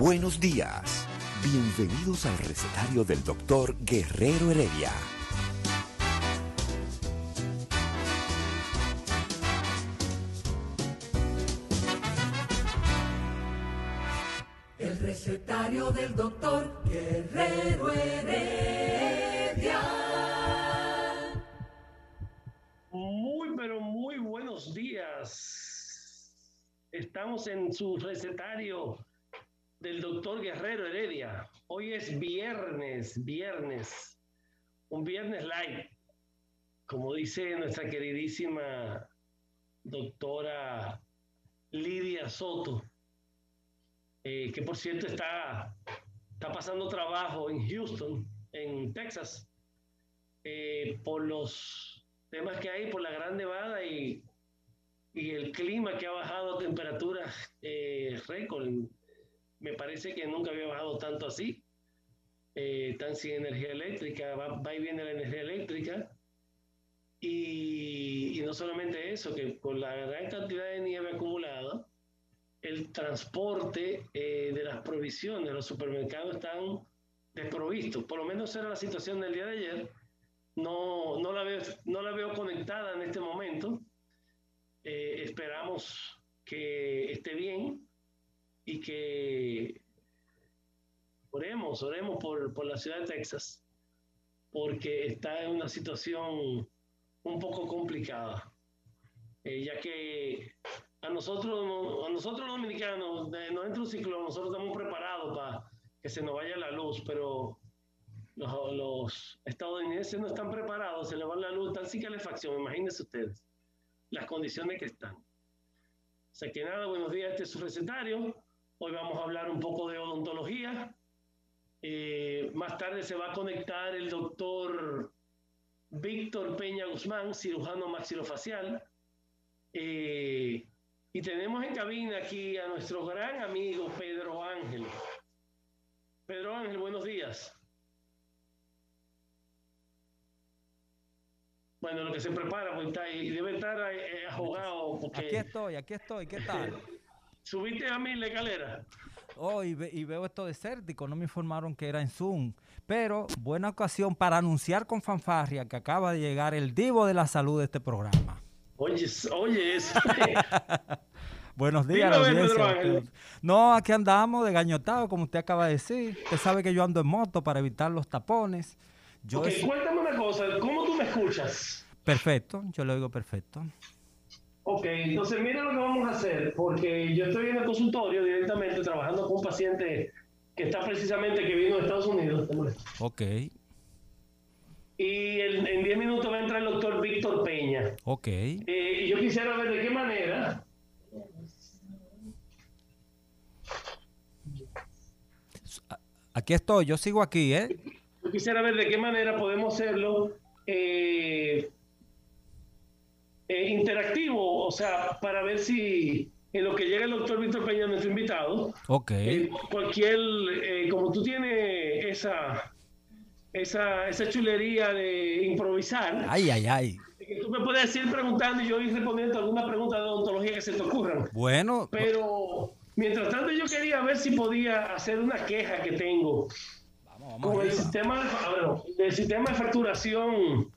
Buenos días. Bienvenidos al recetario del doctor Guerrero Heredia. El recetario del doctor Guerrero Heredia. Muy, pero muy buenos días. Estamos en su recetario del doctor Guerrero Heredia. Hoy es viernes, viernes, un viernes light, como dice nuestra queridísima doctora Lidia Soto, eh, que por cierto está, está pasando trabajo en Houston, en Texas, eh, por los temas que hay, por la gran nevada y, y el clima que ha bajado a temperaturas eh, récord me parece que nunca había bajado tanto así, eh, tan sin energía eléctrica, va, y viene la energía eléctrica. Y, no solamente eso, que con la gran cantidad de nieve acumulada, el transporte eh, de las provisiones, los supermercados están desprovistos. Por lo menos era la situación del día de ayer. No, no, la, veo, no la veo conectada en este momento. Eh, esperamos que esté bien y que oremos, oremos por, por la ciudad de Texas, porque está en una situación un poco complicada, eh, ya que a nosotros, a nosotros los dominicanos, nos entra un ciclón, nosotros estamos preparados para que se nos vaya la luz, pero los, los, estadounidenses no están preparados, se les va la luz, tan sin calefacción, imagínense ustedes las condiciones que están. O sea que nada, buenos días, este es su recetario. Hoy vamos a hablar un poco de odontología. Eh, más tarde se va a conectar el doctor Víctor Peña Guzmán, cirujano maxilofacial. Eh, y tenemos en cabina aquí a nuestro gran amigo Pedro Ángel. Pedro Ángel, buenos días. Bueno, lo que se prepara, pues está ahí, debe estar eh, ahogado. Porque... Aquí estoy, aquí estoy, ¿qué tal? ¿Subiste a mí la escalera? Oh, y, veo esto desértico, no me informaron que era en Zoom. Pero buena ocasión para anunciar con fanfarria que acaba de llegar el divo de la salud de este programa. Oye, oye, eso. Buenos días, No, aquí andamos de gañotado, como usted acaba de decir. Usted sabe que yo ando en moto para evitar los tapones. Yo cuéntame una cosa, ¿cómo tú me escuchas? Perfecto, yo lo oigo perfecto. Ok, entonces mire lo que vamos a hacer, porque yo estoy en el consultorio directamente trabajando con un paciente que está precisamente que vino de Estados Unidos. Ok. Y en 10 minutos va a entrar el doctor Víctor Peña. Ok. Eh, y yo quisiera ver de qué manera. Aquí estoy, yo sigo aquí, ¿eh? Yo quisiera ver de qué manera podemos hacerlo. Eh, eh, interactivo, o sea, para ver si en lo que llega el doctor Víctor Peña, nuestro invitado, ok eh, cualquier, eh, como tú tienes esa, esa, esa chulería de improvisar, ay, ay, ay. Que tú me puedes ir preguntando y yo ir respondiendo alguna pregunta de odontología que se te ocurran. Bueno. Pero mientras tanto yo quería ver si podía hacer una queja que tengo vamos, vamos con el sistema, de, el sistema de facturación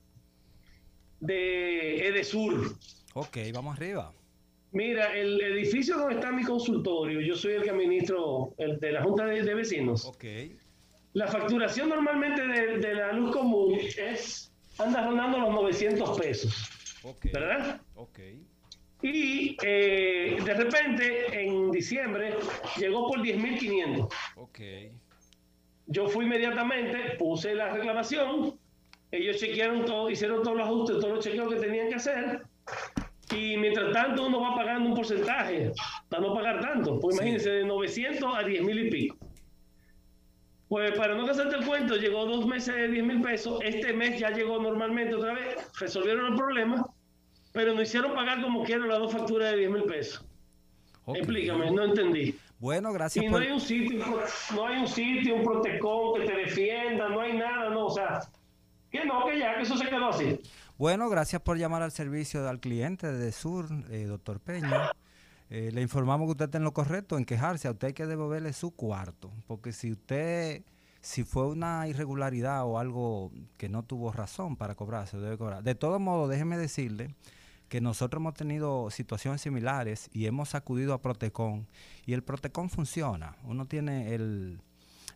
de Edesur. Ok, vamos arriba. Mira, el edificio donde está mi consultorio, yo soy el que administro el de la Junta de, Vecinos. Ok. La facturación normalmente de, la luz común es, anda rondando los 900 pesos. Okay. ¿Verdad? Ok. Y eh, de repente, en diciembre, llegó por 10.500. Ok. Yo fui inmediatamente, puse la reclamación ellos chequearon todo, hicieron todos los ajustes, todos los chequeos que tenían que hacer. Y mientras tanto uno va pagando un porcentaje para no pagar tanto. Pues imagínense, de 900 a 10 mil y pico. Pues para no casarte el cuento, llegó dos meses de 10 mil pesos. Este mes ya llegó normalmente otra vez. Resolvieron el problema, pero nos hicieron pagar como quieran las dos facturas de 10 mil pesos. Explícame, no entendí. Bueno, gracias y no hay un sitio, no hay un sitio, un protecón que te defienda, no hay nada, no, o sea, que no, que ya, que eso se quedó así. Bueno, gracias por llamar al servicio al cliente de Sur, eh, doctor Peña. Eh, le informamos que usted está en lo correcto en quejarse. A usted hay que devolverle su cuarto. Porque si usted, si fue una irregularidad o algo que no tuvo razón para cobrarse, debe cobrar. De todos modos, déjeme decirle que nosotros hemos tenido situaciones similares y hemos acudido a Protecon. Y el Protecon funciona. Uno tiene el,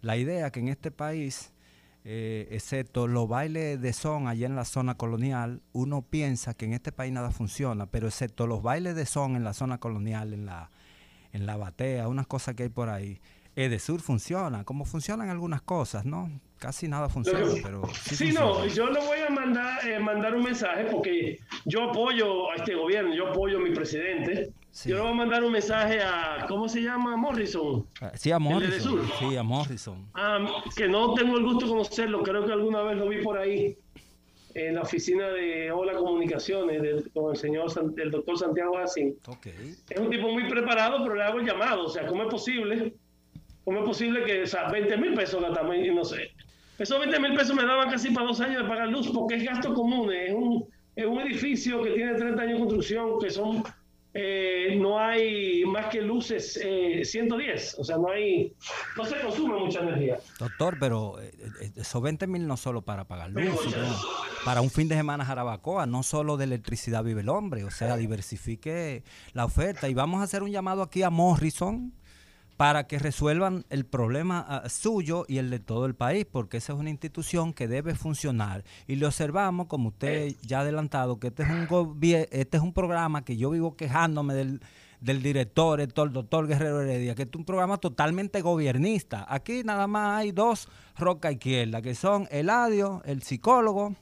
la idea que en este país eh, excepto los bailes de son allá en la zona colonial, uno piensa que en este país nada funciona, pero excepto los bailes de son en la zona colonial, en la, en la batea, unas cosas que hay por ahí, Edesur funciona, como funcionan algunas cosas, ¿no? Casi nada funciona, pero... Sí, no, yo le voy a mandar, eh, mandar un mensaje porque yo apoyo a este gobierno, yo apoyo a mi presidente, yo le voy a mandar un mensaje a, ¿cómo se llama? Morrison. Ah, sí, a Morrison. Sí, a Morrison. Ah, que no tengo el gusto de conocerlo, creo que alguna vez lo vi por ahí en la oficina de Hola Comunicaciones con el señor, el doctor Santiago Asín. Okay. Es un tipo muy preparado, pero le hago el llamado, o sea, ¿cómo es posible? ¿Cómo es posible que, o sea, 20 mil pesos y no sé? Esos 20 mil pesos me daban casi para dos años de pagar luz, porque es gasto común, es un, es un edificio que tiene 30 años de construcción, que son eh, no hay más que luces 110, eh, o sea, no hay, no se consume mucha energía. Doctor, pero eh, esos 20 mil no solo para pagar luz, sino para un fin de semana Jarabacoa, no solo de electricidad vive el hombre, o sea, diversifique la oferta. Y vamos a hacer un llamado aquí a Morrison, para que resuelvan el problema ah, suyo y el de todo el país, porque esa es una institución que debe funcionar. Y le observamos, como usted ya ha adelantado, que este es un, este es un programa que yo vivo quejándome del, del director, el doctor Guerrero Heredia, que es un programa totalmente gobiernista. Aquí nada más hay dos roca izquierda, que son Eladio, el psicólogo,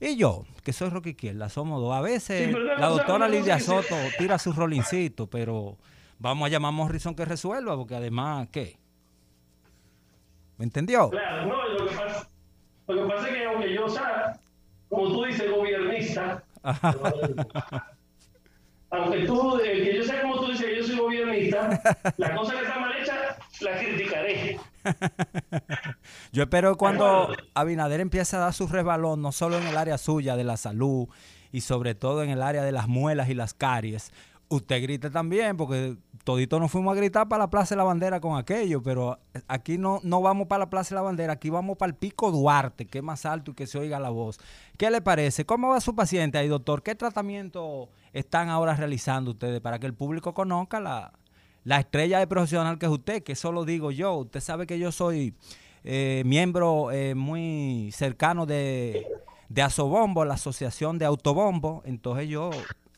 y yo, que soy roca izquierda, somos dos. A veces la doctora Lidia Soto tira su rolincito, pero vamos a llamar a Morrison que resuelva, porque además, ¿qué? ¿Me entendió? Claro, no, lo que pasa, lo que pasa es que aunque yo sea, como tú dices, gobernista, aunque tú, eh, que yo sea como tú dices, yo soy gobernista, la cosa que está mal hecha, la criticaré. yo espero cuando Abinader empiece a dar su resbalón, no solo en el área suya de la salud, y sobre todo en el área de las muelas y las caries, usted grite también, porque todito nos fuimos a gritar para la Plaza de la Bandera con aquello, pero aquí no, no vamos para la Plaza de la Bandera, aquí vamos para el Pico Duarte, que es más alto y que se oiga la voz. ¿Qué le parece? ¿Cómo va su paciente ahí, doctor? ¿Qué tratamiento están ahora realizando ustedes para que el público conozca la, estrella de profesional que es usted? Que eso lo digo yo. Usted sabe que yo soy eh, miembro eh, muy cercano de, de Asobombo, la Asociación de Autobombo, entonces yo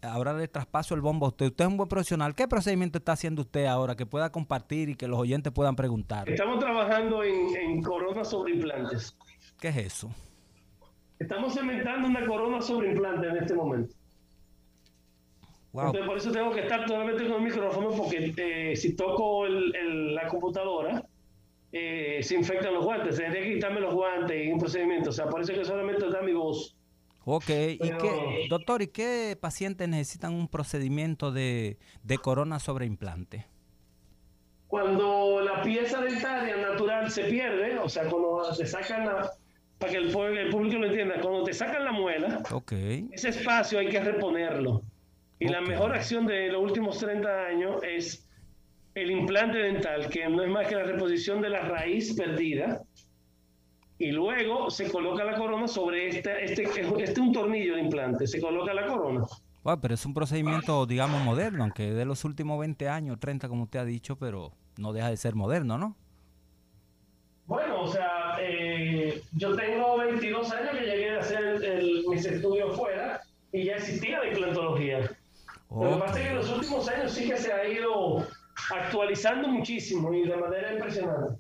ahora le traspaso el bombo a usted. Usted es un buen profesional. ¿Qué procedimiento está haciendo usted ahora que pueda compartir y que los oyentes puedan preguntar? Estamos trabajando en, en corona sobre implantes. ¿Qué es eso? Estamos cementando una corona sobre implantes en este momento. por eso tengo que estar totalmente con el micrófono porque eh, si toco la computadora eh, se infectan los guantes. Tendría que quitarme los guantes y un procedimiento. O sea, parece que solamente está mi voz. Ok, ¿y qué, doctor, ¿y qué pacientes necesitan un procedimiento de, corona sobre implante? Cuando la pieza dentaria natural se pierde, o sea, cuando se sacan la, para que el, público lo entienda, cuando te sacan la muela, okay. ese espacio hay que reponerlo. Y la mejor acción de los últimos 30 años es el implante dental, que no es más que la reposición de la raíz perdida y luego se coloca la corona sobre este, este, este es un tornillo de implante, se coloca la corona. pero es un procedimiento, digamos, moderno, aunque de los últimos 20 años, 30 como usted ha dicho, pero no deja de ser moderno, ¿no? Bueno, o sea, eh, yo tengo 22 años que llegué a hacer mis estudios fuera y ya existía la implantología. Lo que pasa es que en los últimos años sí que se ha ido actualizando muchísimo y de manera impresionante.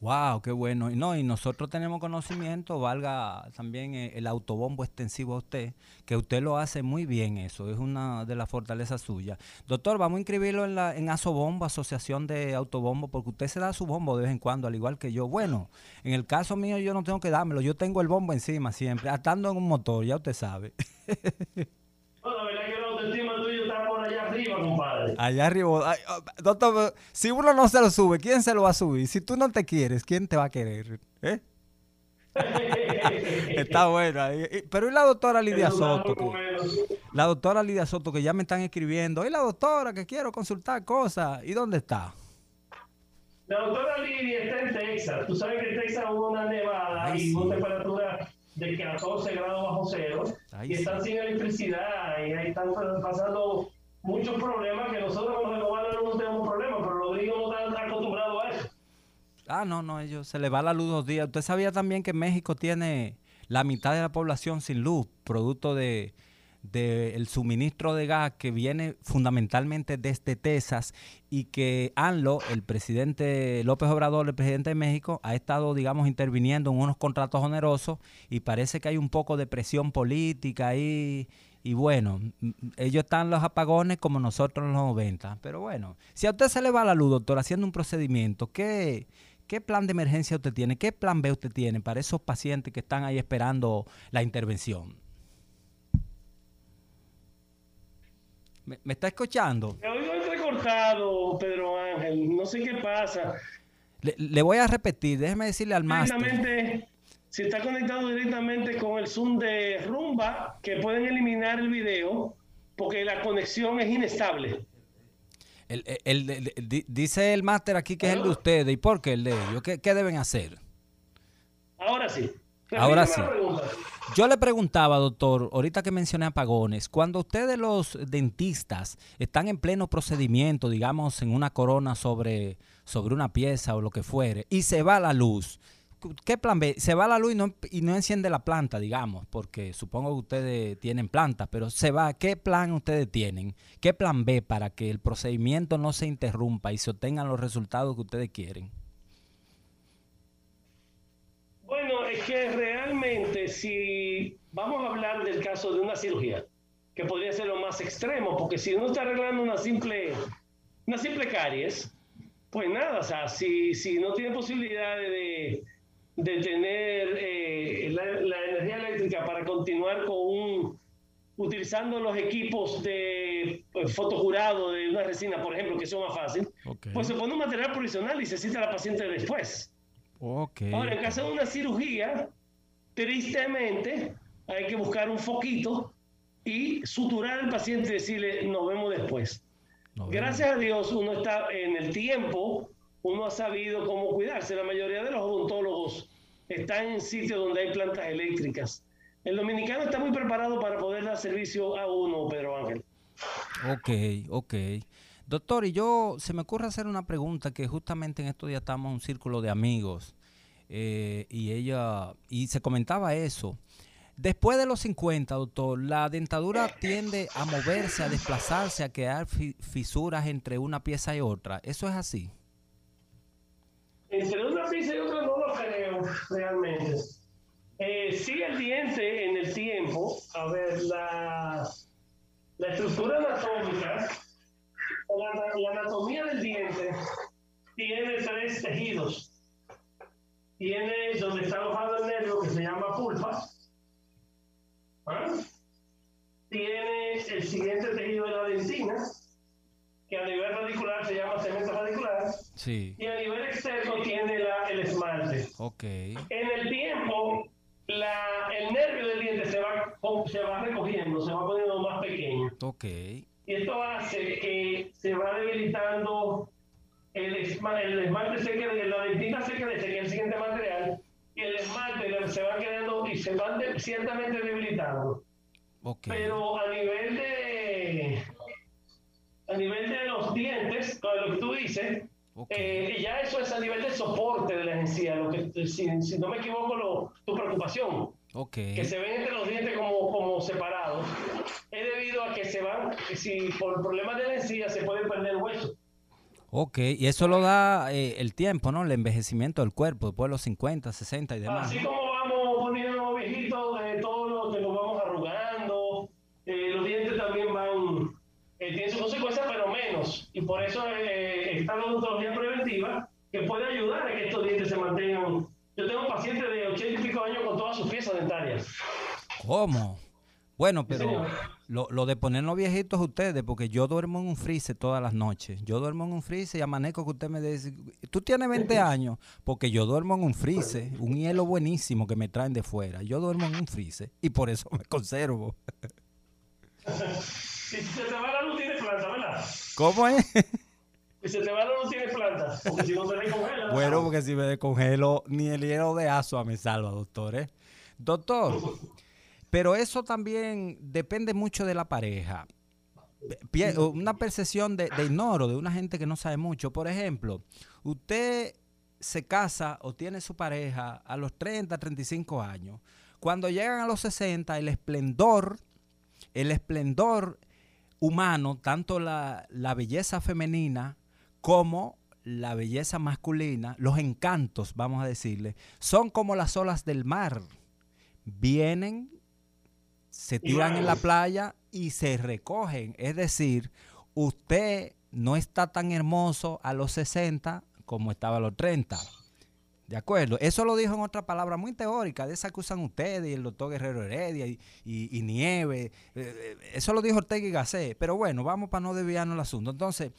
Wow, qué bueno. Y no, y nosotros tenemos conocimiento, valga también eh, el autobombo extensivo a usted, que usted lo hace muy bien eso, es una de las fortalezas suyas. Doctor, vamos a inscribirlo en la en Asobombo, Asociación de Autobombo, porque usted se da su bombo de vez en cuando, al igual que yo. Bueno, en el caso mío yo no tengo que dármelo, yo tengo el bombo encima siempre, atando en un motor, ya usted sabe. Bueno, verdad que el autoestima tuyo está allá arriba, compadre. Allá arriba. Ay, oh, doctor, si uno no se lo sube, ¿quién se lo va a subir? Si tú no te quieres, ¿quién te va a querer? ¿Eh? Está bueno. Pero ¿y la doctora Lidia Soto? que- la doctora Lidia Soto, que ya me están escribiendo. ¿Y la doctora que quiero consultar cosas? ¿Y dónde está? La doctora Lidia está en Texas. Tú sabes que en Texas hubo una nevada Ay, y sí. una temperatura de 14 grados bajo cero Ay, y están sí. sin electricidad y ahí están pasando muchos problemas que nosotros con renovables no tenemos problemas, pero los gringos no están acostumbrados a eso. Ah, no, no, ellos se le va la luz dos días. ¿Usted sabía también que México tiene la mitad de la población sin luz, producto de del suministro de gas que viene fundamentalmente desde Texas y que ANLO, el presidente López Obrador, el presidente de México, ha estado, digamos, interviniendo en unos contratos onerosos y parece que hay un poco de presión política ahí. Y bueno, m- ellos están los apagones como nosotros en los 90. Pero bueno, si a usted se le va la luz, doctor, haciendo un procedimiento, ¿qué, ¿Qué plan de emergencia usted tiene? ¿Qué plan B usted tiene para esos pacientes que están ahí esperando la intervención? ¿Me, me está escuchando? Me oigo entrecortado, Pedro Ángel. No sé qué pasa. Le, le voy a repetir, déjeme decirle al máster. Si está conectado directamente con el Zoom de Rumba, que pueden eliminar el video porque la conexión es inestable. El- el- el- el- di- dice el máster aquí que es el de ustedes. ¿Y por qué el de ellos? ¿Qué, qué deben hacer? Ahora sí. Ahora sí. pregunta. Yo le preguntaba, doctor, ahorita que mencioné apagones, cuando ustedes los dentistas están en pleno procedimiento, digamos, en una corona sobre, sobre una pieza o lo que fuere, y se va la luz, ¿qué plan B? Se va la luz y no, y no enciende la planta, digamos, porque supongo que ustedes tienen plantas, pero se va, ¿qué plan ustedes tienen? ¿Qué plan B para que el procedimiento no se interrumpa y se obtengan los resultados que ustedes quieren? Bueno, es que realmente si vamos a hablar del caso de una cirugía, que podría ser lo más extremo, porque si uno está arreglando una simple, una simple caries, pues nada, o sea, si, si no tiene posibilidad de, de tener eh, la, la energía eléctrica para continuar con un, utilizando los equipos de pues, fotojurado de una resina, por ejemplo, que son más fácil, Ok. pues se pone un material provisional y se cita a la paciente después. Ok. Ahora, en caso de una cirugía, tristemente hay que buscar un foquito y suturar al paciente y decirle, nos vemos después. Vemos. Gracias a Dios, uno está en el tiempo, uno ha sabido cómo cuidarse. La mayoría de los odontólogos están en sitios donde hay plantas eléctricas. El dominicano está muy preparado para poder dar servicio a uno, Pedro Ángel. Ok, ok. Doctor, y yo se me ocurre hacer una pregunta que justamente en estos días estamos en un círculo de amigos eh, y ella, y se comentaba eso. Después de los 50, doctor, la dentadura tiende a moverse, a desplazarse, a crear fi- fisuras entre una pieza y otra. ¿Eso es así? Entre una pieza y otra creo realmente. Eh, el diente en el tiempo, a ver, la, la estructura anatómica, la, la anatomía del diente tiene tres tejidos. Tiene donde está alojado el nervio que se llama pulpa. ¿Ah? Tiene el siguiente tejido de la dentina, que a nivel radicular se llama cemento radicular Sí. y a nivel externo tiene la- el esmalte. Ok. En el tiempo, la- el nervio del diente se va, se va recogiendo, se va poniendo más pequeño. Ok. Y esto hace que se va debilitando el, esma- el esmalte, se queda, la dentina se crece, que es el siguiente material, y el esmalte se va quedando y se van de- ciertamente debilitando. Ok. Pero a nivel de a nivel de los dientes, con lo que tú dices, Ok. eh, ya eso es a nivel de soporte de la encía, lo que, si, si no me equivoco, lo- tu preocupación, Ok. que se ven entre los dientes como, como separados, es debido a que se van, si por problemas de la encía se puede perder hueso. Ok, y eso lo da eh, el tiempo, ¿no? El envejecimiento del cuerpo, después de los 50, 60 y demás. Así como vamos poniendo viejitos, eh, todo lo que nos vamos arrugando, eh, los dientes también van, eh, tienen sus consecuencias, pero menos. Y por eso eh, está la odontología preventiva, que puede ayudar a que estos dientes se mantengan. Yo tengo pacientes de 80 y pico años con todas sus piezas dentarias. ¿Cómo? Bueno, pero lo, lo de ponernos viejitos ustedes, porque yo duermo en un freezer todas las noches. Yo duermo en un freezer y amanezco que usted me dice, tú tienes 20 años, porque yo duermo en un freezer, un hielo buenísimo que me traen de fuera. Yo duermo en un freezer y por eso me conservo. Si se te va la luz. ¿Cómo es? Si se te va la luz, tienes planta. Porque si no se recongela. Bueno, porque si me descongelo, ni el hielo de asua me salva, doctor. ¿eh? Doctor, pero eso también depende mucho de la pareja. Una percepción de, de ignoro de una gente que no sabe mucho. Por ejemplo, usted se casa o tiene su pareja a los 30, 35 años. Cuando llegan a los 60, el esplendor, el esplendor humano, tanto la, la belleza femenina como la belleza masculina, los encantos, vamos a decirle, son como las olas del mar. Vienen, se tiran en la playa y se recogen. Es decir, usted no está tan hermoso a los 60 como estaba a los 30. ¿De acuerdo? Eso lo dijo en otra palabra muy teórica, de esa que usan ustedes y el doctor Guerrero Heredia y, y- Nieve. Eh, eh, eso lo dijo Ortega y Gasset. Pero bueno, vamos para no desviarnos el asunto. Entonces,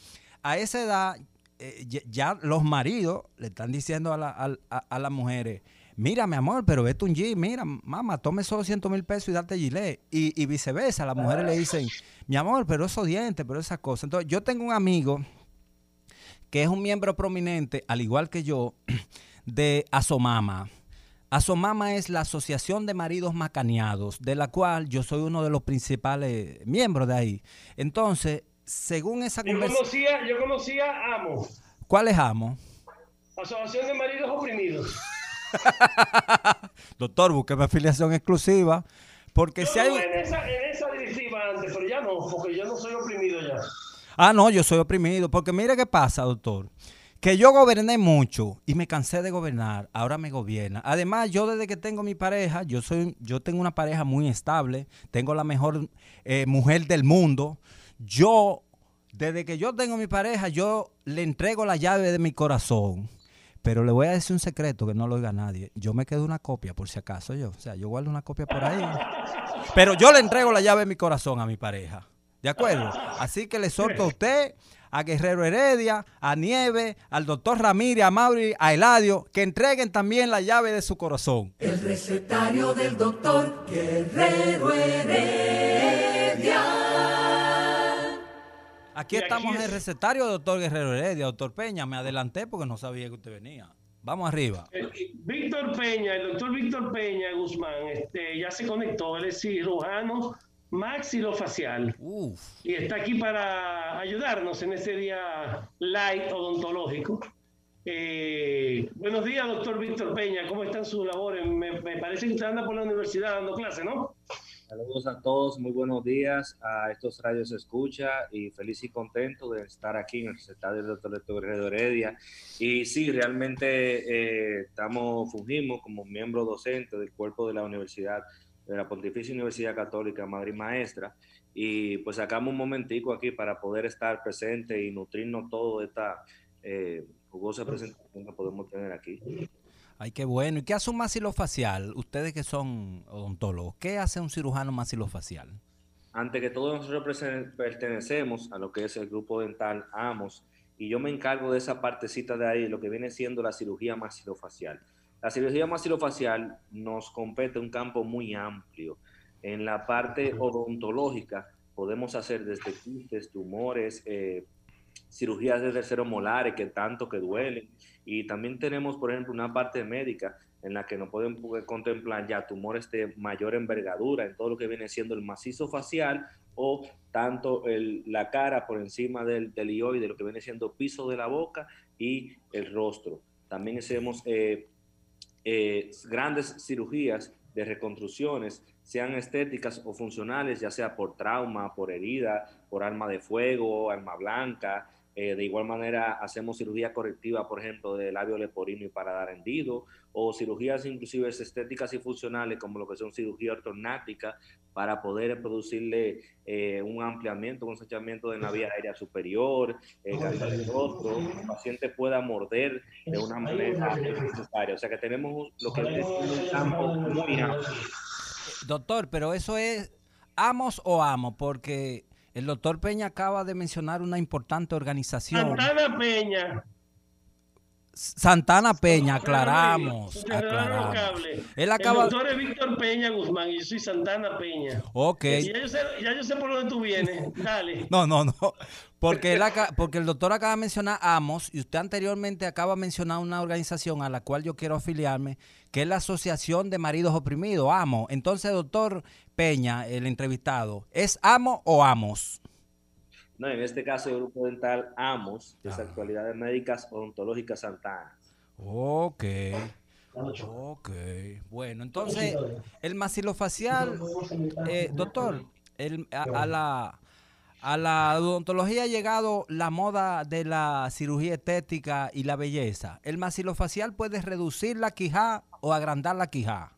a esa edad, eh, ya, los maridos le están diciendo a, la- a- a las mujeres, mira, mi amor, pero vete un G, mira, mamá, tome esos 200 mil pesos y date gilet. Y, y viceversa, las mujeres le dicen, mi amor, pero esos dientes, pero esas cosas. Entonces, yo tengo un amigo que es un miembro prominente, al igual que yo, de Asomama. Asomama es la Asociación de Maridos Macaneados, de la cual yo soy uno de los principales miembros de ahí. Entonces, según esa Yo conocía, yo conocía a AMO, ¿Cuál es Amo? Asociación de Maridos Oprimidos. Doctor, búsqueme afiliación exclusiva, porque Yo si hay... en esa, en esa directiva antes, pero ya no, porque yo no soy oprimido ya. Ah, no, yo soy oprimido. Porque mire qué pasa, doctor. Que yo goberné mucho y me cansé de gobernar. Ahora me gobierna. Además, yo desde que tengo mi pareja, yo soy, yo tengo una pareja muy estable. Tengo la mejor eh, mujer del mundo. Yo, desde que yo tengo mi pareja, yo le entrego la llave de mi corazón. Pero le voy a decir un secreto que no lo oiga nadie. Yo me quedo una copia, por si acaso yo. O sea, yo guardo una copia por ahí. Pero yo le entrego la llave de mi corazón a mi pareja. ¿De acuerdo? Así que le exhorto a usted, a Guerrero Heredia, a Nieve, al doctor Ramírez, a Mauri, a Eladio, que entreguen también la llave de su corazón. El recetario del doctor Guerrero Heredia. Aquí estamos en el recetario, doctor Guerrero Heredia. Doctor Peña, me adelanté porque no sabía que usted venía. Vamos arriba. Víctor Peña, el doctor Víctor Peña Guzmán, este, ya se conectó, él es cirujano maxilofacial Uf. y está aquí para ayudarnos en este día light odontológico. Eh, buenos días, doctor Víctor Peña, ¿cómo están sus labores? Me, me parece que usted anda por la universidad dando clase, ¿no? Saludos a todos, muy buenos días a estos radios escucha y feliz y contento de estar aquí en el recetario del doctor Héctor Guerrero Heredia. Y sí, realmente eh, estamos, fungimos como miembro docente del cuerpo de la universidad, de la Pontificia Universidad Católica Madrid Maestra, y pues sacamos un momentico aquí para poder estar presente y nutrirnos todo de esta eh, jugosa presentación que podemos tener aquí. Ay, qué bueno. ¿Y qué hace un maxilofacial? Ustedes que son odontólogos, ¿qué hace un cirujano maxilofacial? Ante que todos nosotros pertenecemos a lo que es el grupo dental AMOS y yo me encargo de esa partecita de ahí, lo que viene siendo la cirugía maxilofacial. La cirugía maxilofacial nos compete un campo muy amplio. En la parte odontológica podemos hacer desde quistes, tumores, eh, cirugías de terceros molares que tanto que duelen y también tenemos, por ejemplo, una parte médica en la que nos pueden contemplar ya tumores de mayor envergadura en todo lo que viene siendo el macizo facial o tanto el- la cara por encima del, del ioide, lo que viene siendo piso de la boca y el rostro. También hacemos eh, eh, grandes cirugías de reconstrucciones, sean estéticas o funcionales, ya sea por trauma, por herida, por arma de fuego, arma blanca, Eh, de igual manera, hacemos cirugía correctiva, por ejemplo, de labio leporino y paladar hendido, o cirugías inclusive estéticas y funcionales, como lo que son cirugía ortognática, para poder producirle eh, un ampliamiento, un ensanchamiento de la vía aérea superior, eh, del rostro, que el paciente pueda morder de una manera necesaria. O sea que tenemos lo que es un campo muy amplio. Doctor, pero eso es amos o amo, porque el doctor Peña acaba de mencionar una importante organización. Santana Peña. Santana Peña, aclaramos. aclaramos. Él acaba... El doctor es Víctor Peña Guzmán y yo soy Santana Peña. Ok. Ya yo, sé, ya yo sé por dónde tú vienes. Dale. No, no, no. Porque, él porque el doctor acaba de mencionar AMOS y usted anteriormente acaba de mencionar una organización a la cual yo quiero afiliarme, que es la Asociación de Maridos Oprimidos, AMO. Entonces, doctor Peña, el entrevistado, ¿es AMO o AMOS? No, en este caso el grupo dental AMOS, que es ah. Actualidades Médicas Odontológicas Santana. Ok. Ok. Bueno, entonces, el maxilofacial, eh, doctor, el, a, la, a la odontología ha llegado la moda de la cirugía estética y la belleza. ¿El maxilofacial puede reducir la quijada o agrandar la quijada?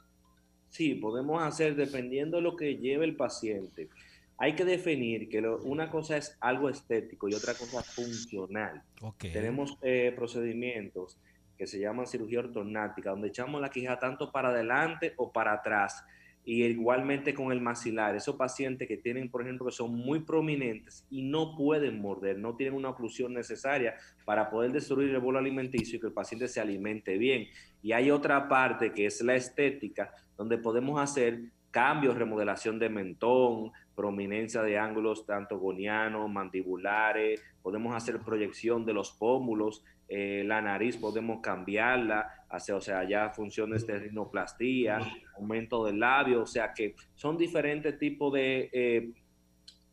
Sí, podemos hacer dependiendo de lo que lleve el paciente hay que definir que una cosa es algo estético y otra cosa funcional. Tenemos eh, procedimientos que se llaman cirugía ortognática, donde echamos la quija tanto para adelante o para atrás, y igualmente con el maxilar. Esos pacientes que tienen, por ejemplo, que son muy prominentes y no pueden morder, no tienen una oclusión necesaria para poder destruir el bolo alimenticio y que el paciente se alimente bien. Y hay otra parte que es la estética, donde podemos hacer cambios, remodelación de mentón, prominencia de ángulos tanto gonianos, mandibulares, podemos hacer proyección de los pómulos, eh, la nariz podemos cambiarla, hacia, o sea, ya funciones de rinoplastía, aumento del labio, o sea que son diferentes tipos de, eh,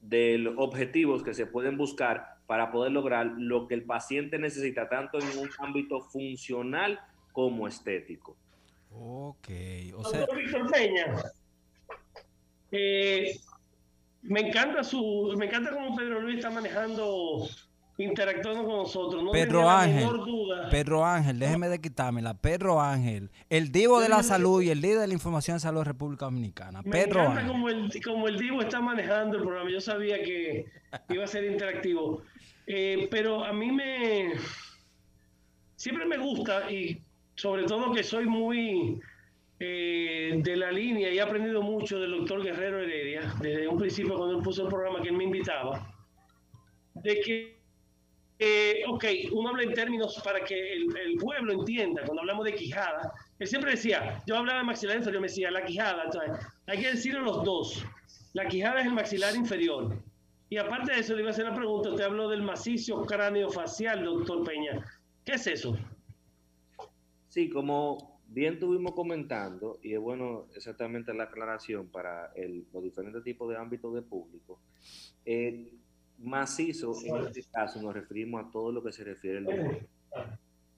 de objetivos que se pueden buscar para poder lograr lo que el paciente necesita, tanto en un ámbito funcional como estético. Ok, o sea... Eh, me encanta su, me encanta cómo Pedro Luis está manejando, interactuando con nosotros. Pedro Ángel, Pedro Ángel, déjeme de quitármela. Pedro Ángel, el divo de la salud y el líder de la información de salud de República Dominicana. Me Pedro encanta Como, el, como el divo está manejando el programa. Yo sabía que iba a ser interactivo. Eh, pero a mí me siempre me gusta y sobre todo que soy muy eh, de la línea y he aprendido mucho del doctor Guerrero Heredia, desde un principio cuando él puso el programa que él me invitaba, de que, eh, ok, uno habla en términos para que el, pueblo entienda, cuando hablamos de quijada, él siempre decía, yo hablaba de maxilar inferior, me decía, la quijada, hay que decirlo los dos, la quijada es el maxilar inferior. Y aparte de eso, le iba a hacer la pregunta, usted habló del macizo cráneo facial, doctor Peña. ¿Qué es eso? Sí, como bien estuvimos comentando, y es bueno exactamente la aclaración para los diferentes tipos de ámbitos de público, eh, macizo, en este caso nos referimos a todo lo que se refiere al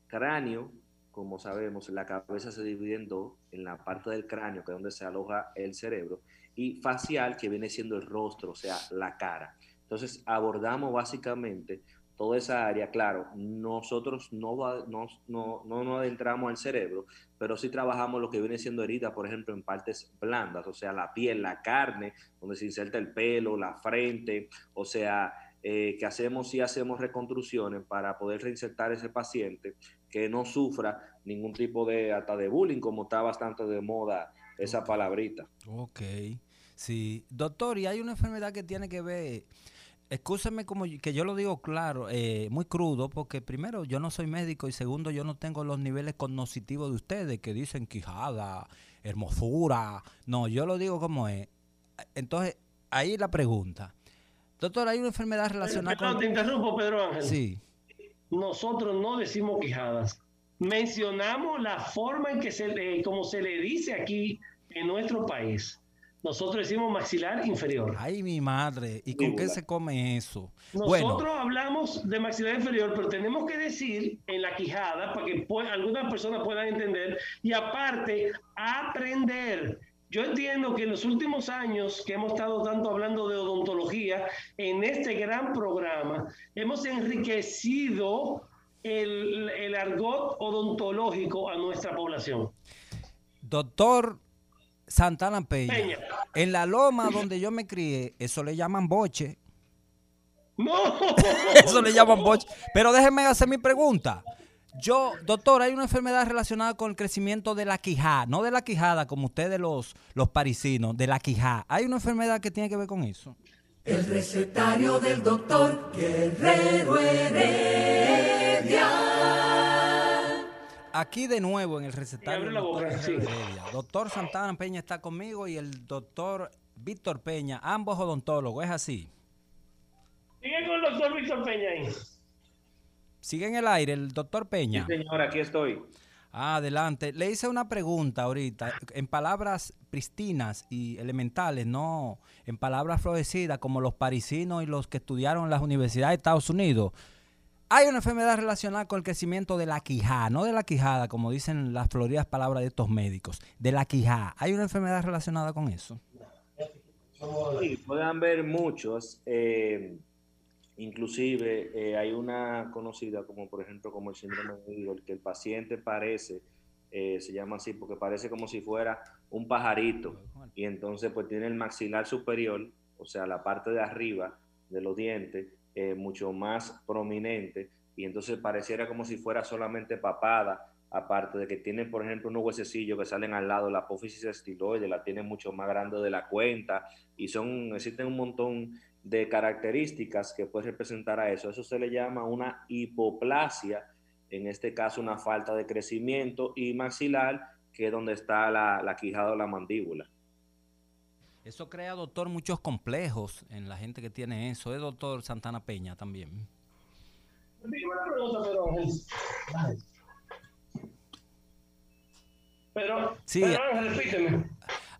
cráneo, como sabemos, la cabeza se divide en dos, en la parte del cráneo, que es donde se aloja el cerebro, y facial, que viene siendo el rostro, o sea, la cara. Entonces, abordamos básicamente toda esa área, claro, nosotros no, no, no, no nos adentramos al cerebro, pero sí trabajamos lo que viene siendo herida, por ejemplo, en partes blandas, o sea, la piel, la carne, donde se inserta el pelo, la frente, o sea, eh, que hacemos sí hacemos reconstrucciones para poder reinsertar ese paciente que no sufra ningún tipo de hasta de bullying, como está bastante de moda esa palabrita. Ok, sí. Doctor, y hay una enfermedad que tiene que ver Escúchame como que yo lo digo claro, eh, muy crudo, porque primero yo no soy médico y segundo yo no tengo los niveles cognitivos de ustedes que dicen quijada, hermosura. No, yo lo digo como es. Entonces, ahí la pregunta. Doctor, ¿hay una enfermedad relacionada con...? Te interrumpo, Pedro Ángel. Sí. Nosotros no decimos quijadas. Mencionamos la forma en que se como se le dice aquí en nuestro país. Nosotros decimos maxilar inferior. Ay, mi madre. ¿Y con qué se come eso? Nosotros hablamos de maxilar inferior, pero tenemos que decir en la quijada para que algunas personas puedan entender y aparte aprender Yo entiendo que en los últimos años que hemos estado tanto hablando de odontología, en este gran programa, hemos enriquecido el, el argot odontológico a nuestra población. Doctor Santana Peña, en la loma donde yo me crié, eso le llaman boche. No. eso le llaman boche. Pero déjenme hacer mi pregunta. Yo, doctor, hay una enfermedad relacionada con el crecimiento de la quijada, no de la quijada como ustedes los, los parisinos, de la quijada. ¿Hay una enfermedad que tiene que ver con eso? El recetario del doctor Guerrero Heredia. Aquí de nuevo en el recetario. del doctor, doctor Santana Peña está conmigo y el doctor Víctor Peña, ambos odontólogos, ¿es así? Sigue con el doctor Víctor Peña ahí. Sigue en el aire el doctor Peña. Sí, señor, aquí estoy. Ah, adelante. Le hice una pregunta ahorita, en palabras pristinas y elementales, no en palabras florecidas como los parisinos y los que estudiaron en las universidades de Estados Unidos. Hay una enfermedad relacionada con el crecimiento de la quijada, no de la quijada, como dicen las floridas palabras de estos médicos, de la quijada. ¿Hay una enfermedad relacionada con eso? Sí, pueden ver muchos. Eh, Inclusive eh, hay una conocida como por ejemplo como el síndrome de Eagle, que el paciente parece, eh, se llama así porque parece como si fuera un pajarito y entonces pues tiene el maxilar superior, o sea, la parte de arriba de los dientes, eh, mucho más prominente y entonces pareciera como si fuera solamente papada, aparte de que tiene por ejemplo unos huesecillos que salen al lado, la apófisis estiloide la tiene mucho más grande de la cuenta y son, existen un montón de características que puede representar a eso. Eso se le llama una hipoplasia, en este caso una falta de crecimiento y maxilar, que es donde está la, quijada o la mandíbula. Eso crea, doctor, muchos complejos en la gente que tiene eso. Es doctor Santana Peña también. Pero, sí, repíteme.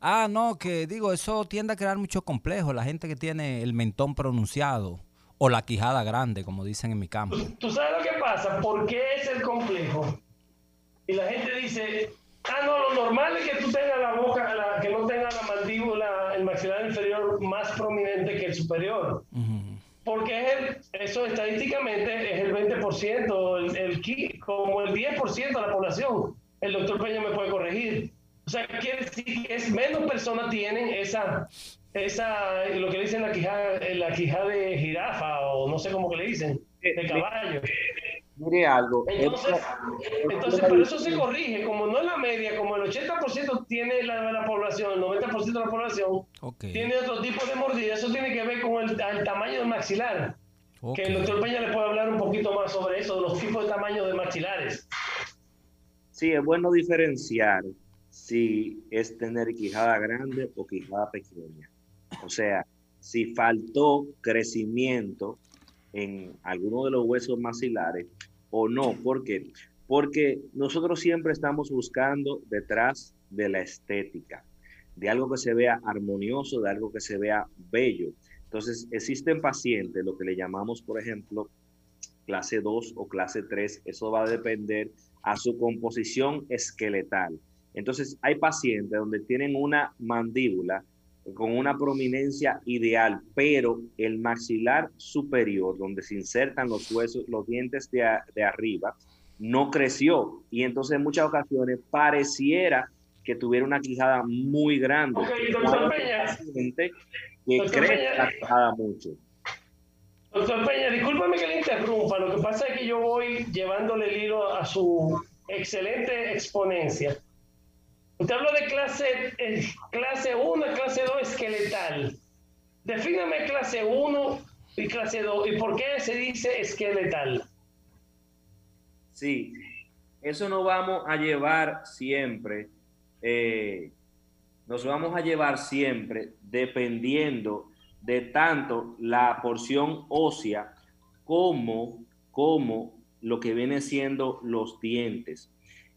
Ah, no, que digo, eso tiende a crear mucho complejo. La gente que tiene el mentón pronunciado o la quijada grande, como dicen en mi campo. ¿Tú sabes lo que pasa? ¿Por qué es el complejo? Y la gente dice, ah, no, lo normal es que tú tengas la boca, que no tenga la mandíbula, el maxilar inferior más prominente que el superior. Porque eso estadísticamente es el 20%, el, el, como el 10% de la población. El doctor Peña me puede corregir. O sea, quiere decir que es menos personas tienen esa, esa, lo que dicen la quijada, la quijada de jirafa o no sé cómo que le dicen, de caballo. Mire algo. Entonces, entonces pero eso se corrige, como no es la media, como el 80% tiene la, la, población, el 90% de la población tiene otro tipo de mordida, eso tiene que ver con el, tamaño del maxilar. Que el doctor Peña le puede hablar un poquito más sobre eso, de los tipos de tamaño de maxilares. Sí, es bueno diferenciar si es tener quijada grande o quijada pequeña. O sea, si faltó crecimiento en alguno de los huesos maxilares o no. ¿Por qué? Porque nosotros siempre estamos buscando detrás de la estética, de algo que se vea armonioso, de algo que se vea bello. Entonces, existen pacientes, lo que le llamamos, por ejemplo, clase 2 o clase 3, eso va a depender a su composición esqueletal. Entonces, hay pacientes donde tienen una mandíbula con una prominencia ideal, pero el maxilar superior, donde se insertan los huesos, los dientes de, arriba, no creció. Y entonces en muchas ocasiones pareciera que tuviera una quijada muy grande. Ok, doctor Peña. Que crece la quijada mucho. Doctor Peña, discúlpame que le interrumpa. Lo que pasa es que yo voy llevándole el hilo a su excelente exponencia. Usted habló de clase, eh, clase 1 y clase 2 esqueletal. Defíname clase 1 y clase 2. ¿Y por qué se dice esqueletal? Sí, eso nos vamos a llevar siempre, eh, nos vamos a llevar siempre dependiendo de tanto la porción ósea como, como lo que viene siendo los dientes.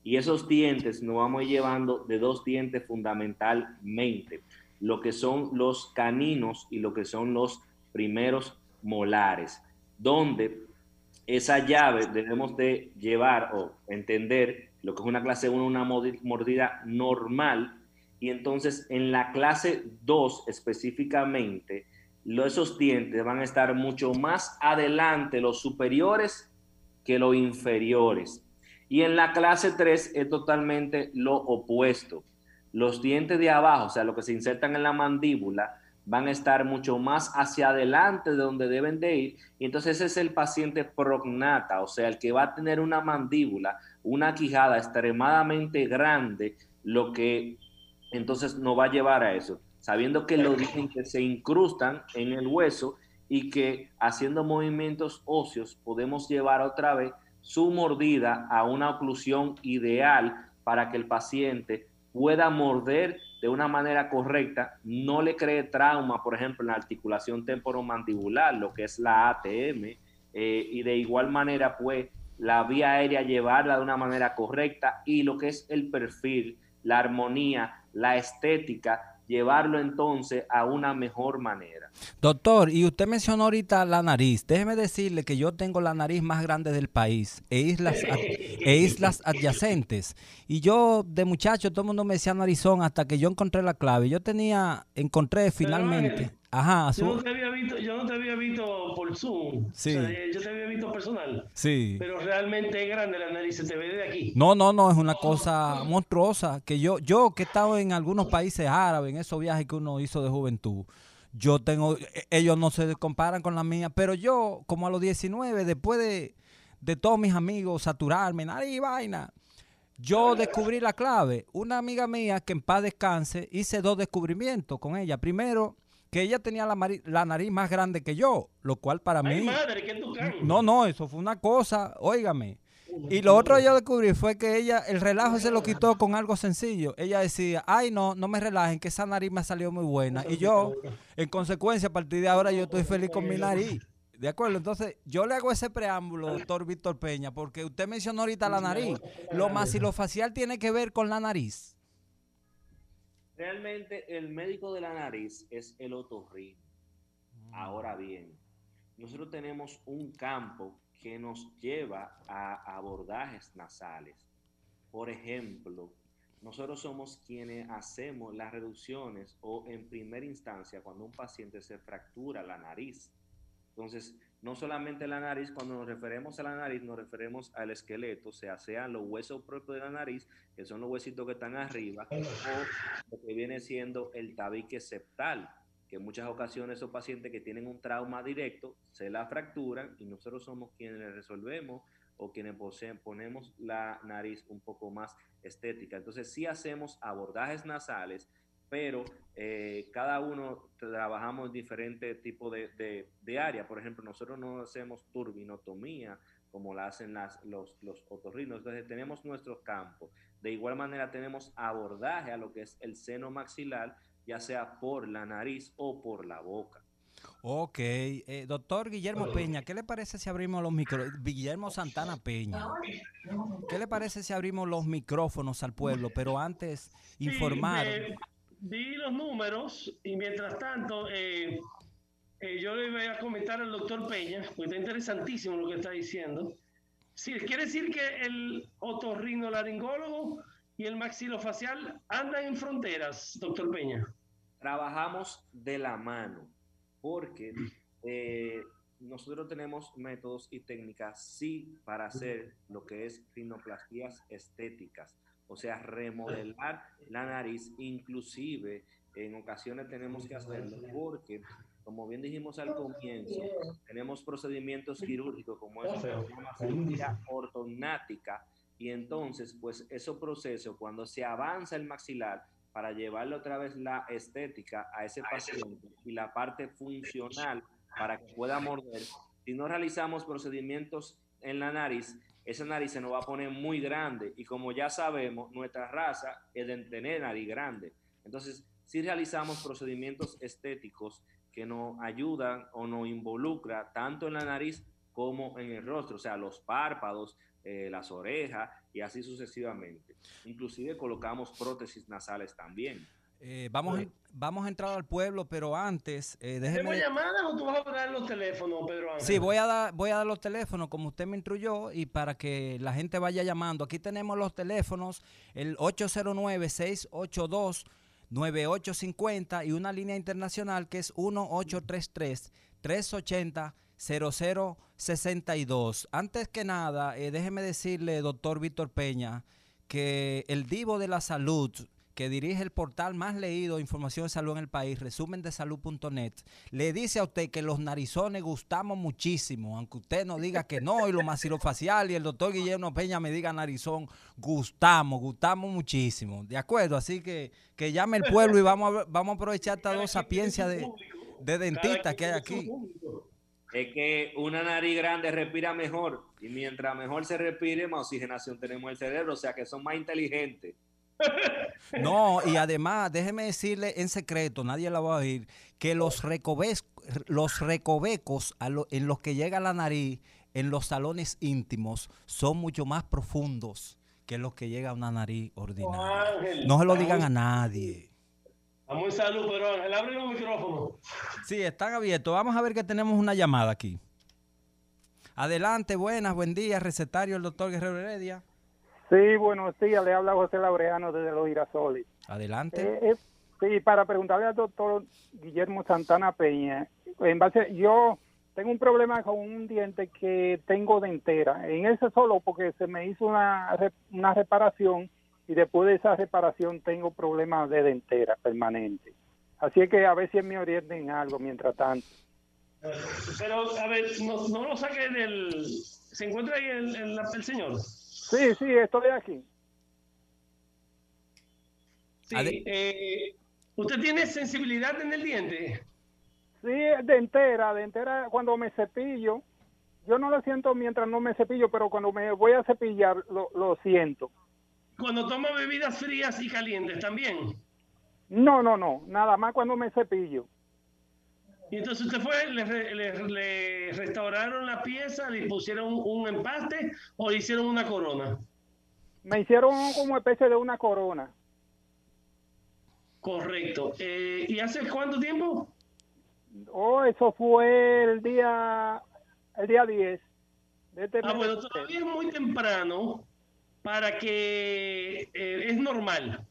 Y esos dientes nos vamos llevando de dos dientes fundamentalmente, lo que son los caninos y lo que son los primeros molares, donde esa llave debemos de llevar o entender lo que es una clase 1, una mordida normal y entonces en la clase 2 específicamente, esos dientes van a estar mucho más adelante, los superiores, que los inferiores. Y en la clase 3 es totalmente lo opuesto. Los dientes de abajo, o sea, lo que se insertan en la mandíbula, van a estar mucho más hacia adelante de donde deben de ir. Y entonces ese es el paciente prognata, o sea, el que va a tener una mandíbula, una quijada extremadamente grande, lo que entonces no va a llevar a eso sabiendo que los dientes se incrustan en el hueso y que haciendo movimientos óseos podemos llevar otra vez su mordida a una oclusión ideal para que el paciente pueda morder de una manera correcta, no le cree trauma, por ejemplo, en la articulación temporomandibular, lo que es la ATM, eh, y de igual manera, pues, la vía aérea llevarla de una manera correcta y lo que es el perfil, la armonía, la estética llevarlo entonces a una mejor manera. Doctor, y usted mencionó ahorita la nariz. Déjeme decirle que yo tengo la nariz más grande del país e islas, e islas adyacentes. Y yo de muchacho, todo el mundo me decía narizón hasta que yo encontré la clave. Yo tenía, encontré finalmente... Ajá, yo, no te había visto, yo no te había visto por Zoom. Sí. yo te había visto personal. Sí. Pero realmente es grande la nariz, se te ve de aquí. No, no, no, es una cosa monstruosa. Que yo, yo que he estado en algunos países árabes, en esos viajes que uno hizo de juventud, yo tengo, e, ellos no se comparan con la mía, pero yo, como a los 19, después de, de todos mis amigos saturarme, nariz y vaina. Yo descubrí la clave. Una amiga mía que en paz descanse, hice dos descubrimientos con ella. Primero, que ella tenía la, nariz más grande que yo, lo cual para mí... Madre, ¿qué no, no, eso fue una cosa, óigame. Y lo otro que yo descubrí fue que ella, el relajo se lo quitó con algo sencillo. Ella decía, ay no, no me relajen, que esa nariz me salió muy buena. Y yo, en consecuencia, a partir de ahora yo estoy feliz con mi nariz. De acuerdo, entonces yo le hago ese preámbulo, doctor Víctor Peña, porque usted mencionó ahorita la nariz. Lo facial tiene que ver con la nariz. Realmente el médico de la nariz es el otorrino. Mm. Ahora bien, nosotros tenemos un campo que nos lleva a abordajes nasales. Por ejemplo, nosotros somos quienes hacemos las reducciones o en primera instancia cuando un paciente se fractura la nariz. Entonces, no solamente la nariz, cuando nos referimos a la nariz, nos referimos al esqueleto, o sea, sean los huesos propios de la nariz, que son los huesitos que están arriba, o lo que viene siendo el tabique septal, que en muchas ocasiones esos pacientes que tienen un trauma directo se la fracturan y nosotros somos quienes resolvemos o quienes ponemos la nariz un poco más estética. Entonces, sí hacemos abordajes nasales pero eh, cada uno trabajamos en diferentes tipos de, de, áreas. Por ejemplo, nosotros no hacemos turbinotomía como la hacen las, los, los otorrinos, entonces tenemos nuestros campos. De igual manera tenemos abordaje a lo que es el seno maxilar, ya sea por la nariz o por la boca. Ok, eh, doctor Guillermo Peña, ¿qué le parece si abrimos los micrófonos? Guillermo Santana Peña, ¿qué le parece si abrimos los micrófonos al pueblo? Pero antes, informar di los números y mientras tanto eh, eh, yo le voy a comentar al doctor Peña, porque está interesantísimo lo que está diciendo. Si quiere decir que el otorrinolaringólogo y el maxilofacial andan en fronteras, doctor Peña. Trabajamos de la mano, porque eh, nosotros tenemos métodos y técnicas, sí, para hacer lo que es rinoplastías estéticas o sea, remodelar la nariz, inclusive en ocasiones tenemos que hacerlo porque, como bien dijimos al comienzo, tenemos procedimientos quirúrgicos como es la cirugía ortognática y entonces, pues, esos procesos, cuando se avanza el maxilar, para llevarle otra vez la estética a ese paciente y la parte funcional para que pueda morder, si no realizamos procedimientos en la nariz, esa nariz se nos va a poner muy grande y como ya sabemos, nuestra raza es de tener nariz grande. Entonces, si realizamos procedimientos estéticos que nos ayudan o nos involucra tanto en la nariz como en el rostro, o sea, los párpados, eh, las orejas y así sucesivamente. Inclusive colocamos prótesis nasales también. Eh, vamos, vamos a entrar al pueblo, pero antes, eh, déjeme... llamadas o tú vas a dar los teléfonos, Pedro Sí, voy a, dar, voy a dar los teléfonos como usted me instruyó y para que la gente vaya llamando. Aquí tenemos los teléfonos, el 809-682. 9850 y una línea internacional que es 1833 380 0062. Antes que nada, eh, déjeme decirle, doctor Víctor Peña, que el Divo de la Salud, que dirige el portal más leído, Información de Salud en el país, resumen de salud.net, le dice a usted que los narizones gustamos muchísimo, aunque usted no diga que no, y lo maxilofacial, y el doctor Guillermo Peña me diga narizón, gustamos, gustamos muchísimo, ¿de acuerdo? Así que que llame el pueblo y vamos a, vamos a aprovechar esta dos sapiencias de, de dentistas que hay aquí es que una nariz grande respira mejor y mientras mejor se respire, más oxigenación tenemos en el cerebro, o sea que son más inteligentes. No, y además, déjeme decirle en secreto, nadie la va a oír, que los, los recovecos en los que llega la nariz en los salones íntimos son mucho más profundos que los que llega a una nariz ordinaria. No se lo digan a nadie. Vamos a salud, pero Ángel, abre los micrófonos. Sí, están abiertos. Vamos a ver que tenemos una llamada aquí. Adelante, buenas, buen día, recetario el doctor Guerrero Heredia. Sí, buenos días, le habla José Laureano desde Los Girasoles. Adelante. Eh, eh, sí, para preguntarle al doctor Guillermo Santana Peña, en base, yo tengo un problema con un diente que tengo de entera. En ese solo porque se me hizo una, una reparación y después de esa reparación tengo problemas de dentera permanente. Así es que a ver si me orienten algo mientras tanto. Pero, a ver, no, no lo saque del... ¿Se encuentra ahí el, el, señor? Sí, sí, estoy aquí. Sí, eh, ¿usted tiene sensibilidad en el diente? Sí, dentera, dentera cuando me cepillo. Yo no lo siento mientras no me cepillo, pero cuando me voy a cepillar lo, lo siento. Cuando toma bebidas frías y calientes también. No, no, no, nada más cuando me cepillo. Y entonces usted fue, le, restauraron la pieza, le pusieron un empaste o le hicieron una corona. Me hicieron como especie de una corona. Correcto. Eh, ¿Y hace cuánto tiempo? Oh, eso fue el día, el día 10. De este ah, bueno, todavía es muy temprano para que eh, es normal.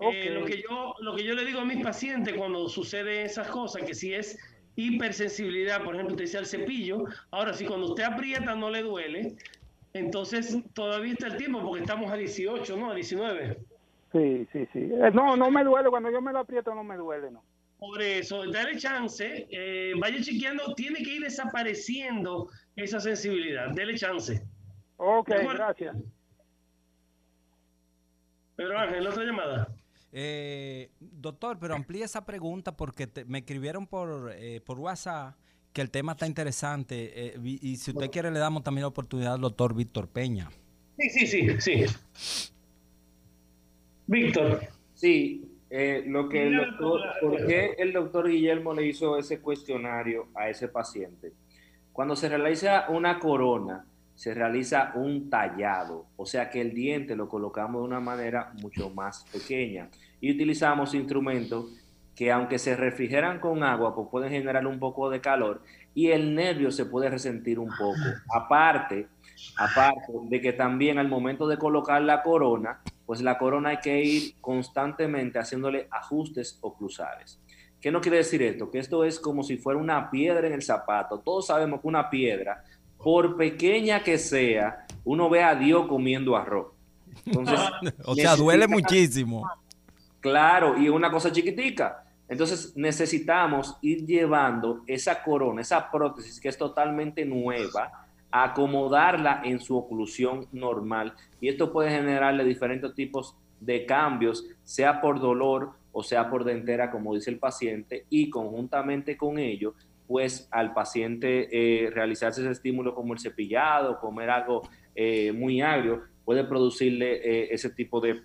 Eh, lo, que yo, lo que yo le digo a mis pacientes cuando sucede esas cosas, que si es hipersensibilidad, por ejemplo, dice al cepillo, ahora si cuando usted aprieta no le duele, entonces todavía está el tiempo porque estamos a 18, ¿no? A 19. Sí, sí, sí. Eh, no, no me duele, cuando yo me lo aprieto no me duele, ¿no? Por eso, dale chance, vaya chequeando, tiene que ir desapareciendo esa sensibilidad, dele chance. Ok, gracias. Pedro Ángel, otra llamada. Eh, doctor, pero amplíe esa pregunta porque me escribieron por, eh, por WhatsApp que el tema está interesante eh, y, si usted quiere le damos también la oportunidad al doctor Víctor Peña. Sí, sí, sí, sí. Víctor. Sí, lo que el doctor, ¿por qué el doctor Guillermo le hizo ese cuestionario a ese paciente? Cuando se realiza una corona, se realiza un tallado, o sea que el diente lo colocamos de una manera mucho más pequeña y utilizamos instrumentos que aunque se refrigeran con agua, pues pueden generar un poco de calor y el nervio se puede resentir un poco. Aparte, aparte de que también al momento de colocar la corona, pues la corona hay que ir constantemente haciéndole ajustes oclusales. ¿Qué no quiere decir esto? Que esto es como si fuera una piedra en el zapato. Todos sabemos que una piedra por pequeña que sea, uno ve a Dios comiendo arroz. o sea, duele muchísimo. Claro, y una cosa chiquitica. Entonces necesitamos ir llevando esa corona, esa prótesis que es totalmente nueva, acomodarla en su oclusión normal. Y esto puede generarle diferentes tipos de cambios, sea por dolor o sea por dentera, como dice el paciente, y conjuntamente con ello pues al paciente eh, realizarse ese estímulo como el cepillado, comer algo eh, muy agrio, puede producirle eh, ese tipo de,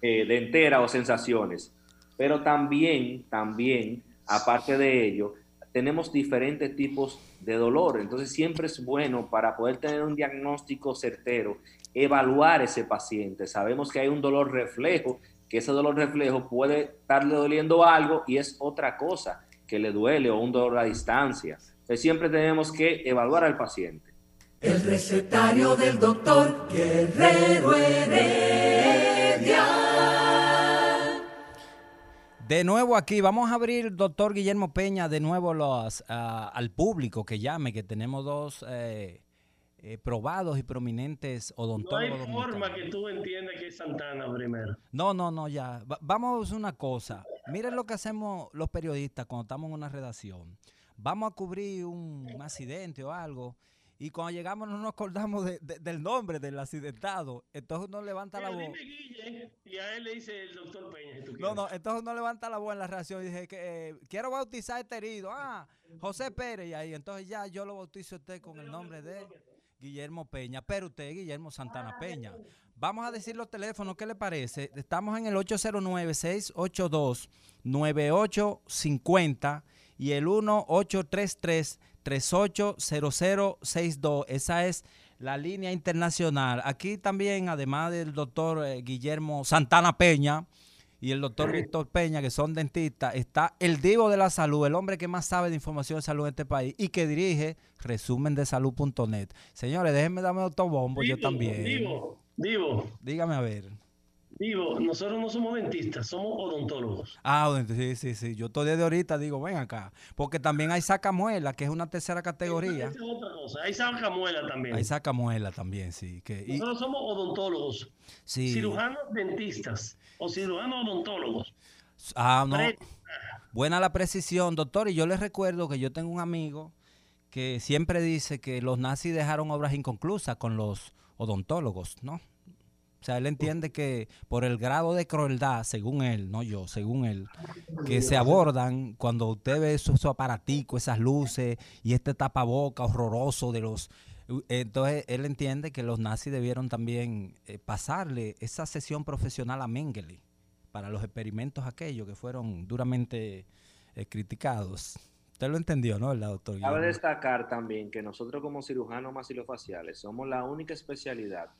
de entera o sensaciones. Pero también, también, aparte de ello, tenemos diferentes tipos de dolor. Entonces siempre es bueno para poder tener un diagnóstico certero, evaluar ese paciente. Sabemos que hay un dolor reflejo, que ese dolor reflejo puede estarle doliendo algo y es otra cosa que le duele o un dolor a distancia. Entonces siempre tenemos que evaluar al paciente. El recetario del doctor Guerrero Heredia. De nuevo aquí, vamos a abrir, doctor Guillermo Peña, de nuevo los, ah, al público que llame, que tenemos dos eh, eh, probados y prominentes odontólogos. No hay forma que tú entiendas que es Santana primero. No, no, no, ya. vamos a una cosa. Miren lo que hacemos los periodistas cuando estamos en una redacción. Vamos a cubrir un accidente o algo y cuando llegamos no nos acordamos del nombre del accidentado. Entonces uno levanta la voz. y a él le dice el doctor Peña. no, no, entonces uno levanta la voz en la reacción y dice que eh, quiero bautizar a este herido. Ah, José Pérez. Y ahí, entonces ya yo lo bautizo a usted con el nombre de Guillermo Peña. Pero usted, Guillermo Santana Peña. Vamos a decir los teléfonos, ¿qué le parece? Estamos en el 809-682-9850 y el 1833 380062. Esa es la línea internacional. Aquí también, además del doctor eh, Guillermo Santana Peña y el doctor Víctor Peña, que son dentistas, está el divo de la salud, el hombre que más sabe de información de salud en este país y que dirige resumendesalud.net. Señores, déjenme darme otro bombo, yo también. Divo. Dígame a ver. Digo, nosotros no somos dentistas, somos odontólogos. Ah, sí, sí, sí. Yo todavía de ahorita digo, ven acá. Porque también hay sacamuela, que es una tercera categoría. Esa es otra cosa. Hay sacamuela también. Hay sacamuela también, sí. Que, nosotros somos odontólogos. Sí. Cirujanos dentistas o cirujanos odontólogos. Ah, no. Buena la precisión, doctor. Y yo les recuerdo que yo tengo un amigo que siempre dice que los nazis dejaron obras inconclusas con los odontólogos, ¿no? O sea, él entiende que por el grado de crueldad, según él, no yo, según él, que se abordan cuando usted ve esos, aparaticos, esas luces y este tapaboca horroroso de los... Entonces él entiende que los nazis debieron también eh, pasarle esa sesión profesional a Mengele para los experimentos aquellos que fueron duramente eh, criticados. Usted lo entendió, ¿no, doctor? Cabe destacar también que nosotros como cirujanos masilofaciales somos la única especialidad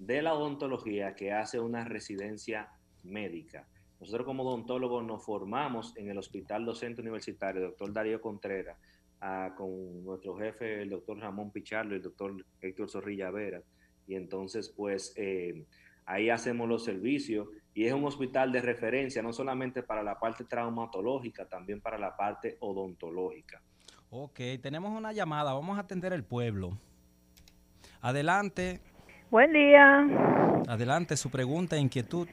de la odontología que hace una residencia médica. Nosotros como odontólogos nos formamos en el Hospital Docente Universitario, doctor Darío Contreras, ah, con nuestro jefe, el doctor Ramón Pichardo y el doctor Héctor Zorrilla Vera. Y entonces, pues, eh, ahí hacemos los servicios y es un hospital de referencia, no solamente para la parte traumatológica, también para la parte odontológica. Ok, tenemos una llamada, vamos a atender el pueblo. Adelante. Buen día. Adelante, su pregunta e inquietud.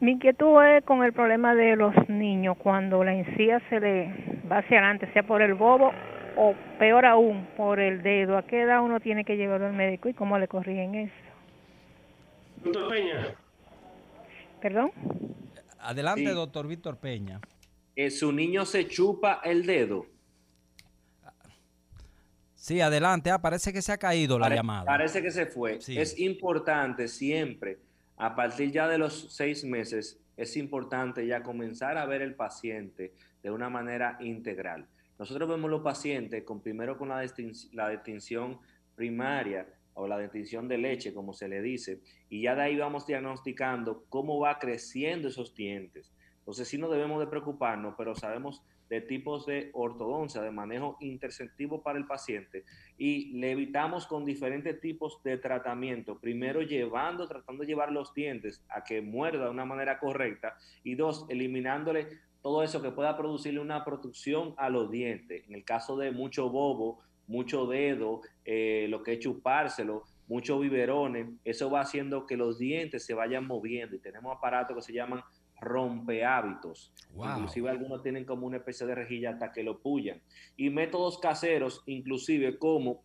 Mi inquietud es con el problema de los niños, cuando la encía se le va hacia adelante, sea por el bobo o peor aún, por el dedo. ¿A qué edad uno tiene que llevarlo al médico y cómo le corrigen eso? Doctor Peña. ¿Perdón? Adelante, doctor Víctor Peña. Eh, ¿Su niño se chupa el dedo? Sí, adelante. Ah, parece que se ha caído la llamada. Parece que se fue. Es importante siempre, a partir ya de los seis meses, es importante ya comenzar a ver el paciente de una manera integral. Nosotros vemos los pacientes con primero con la, la distinción primaria o la distinción de leche, como se le dice, y ya de ahí vamos diagnosticando cómo va creciendo esos dientes. Entonces sí no debemos de preocuparnos, pero sabemos de tipos de ortodoncia, de manejo intersectivo para el paciente y le evitamos con diferentes tipos de tratamiento. Primero, llevando, tratando de llevar los dientes a que muerda de una manera correcta y dos, eliminándole todo eso que pueda producirle una producción a los dientes. En el caso de mucho bobo, mucho dedo, eh, lo que es chupárselo, muchos biberones, eso va haciendo que los dientes se vayan moviendo y tenemos aparatos que se llaman rompe hábitos. Inclusive algunos tienen como una especie de rejilla hasta que lo pullan. Y métodos caseros, inclusive como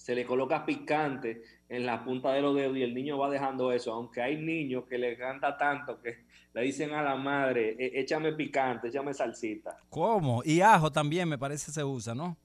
se le coloca picante en la punta de los dedos y el niño va dejando eso, aunque hay niños que le encanta tanto que le dicen a la madre, e, échame picante, échame salsita. ¿Cómo? Y ajo también me parece se usa, ¿no?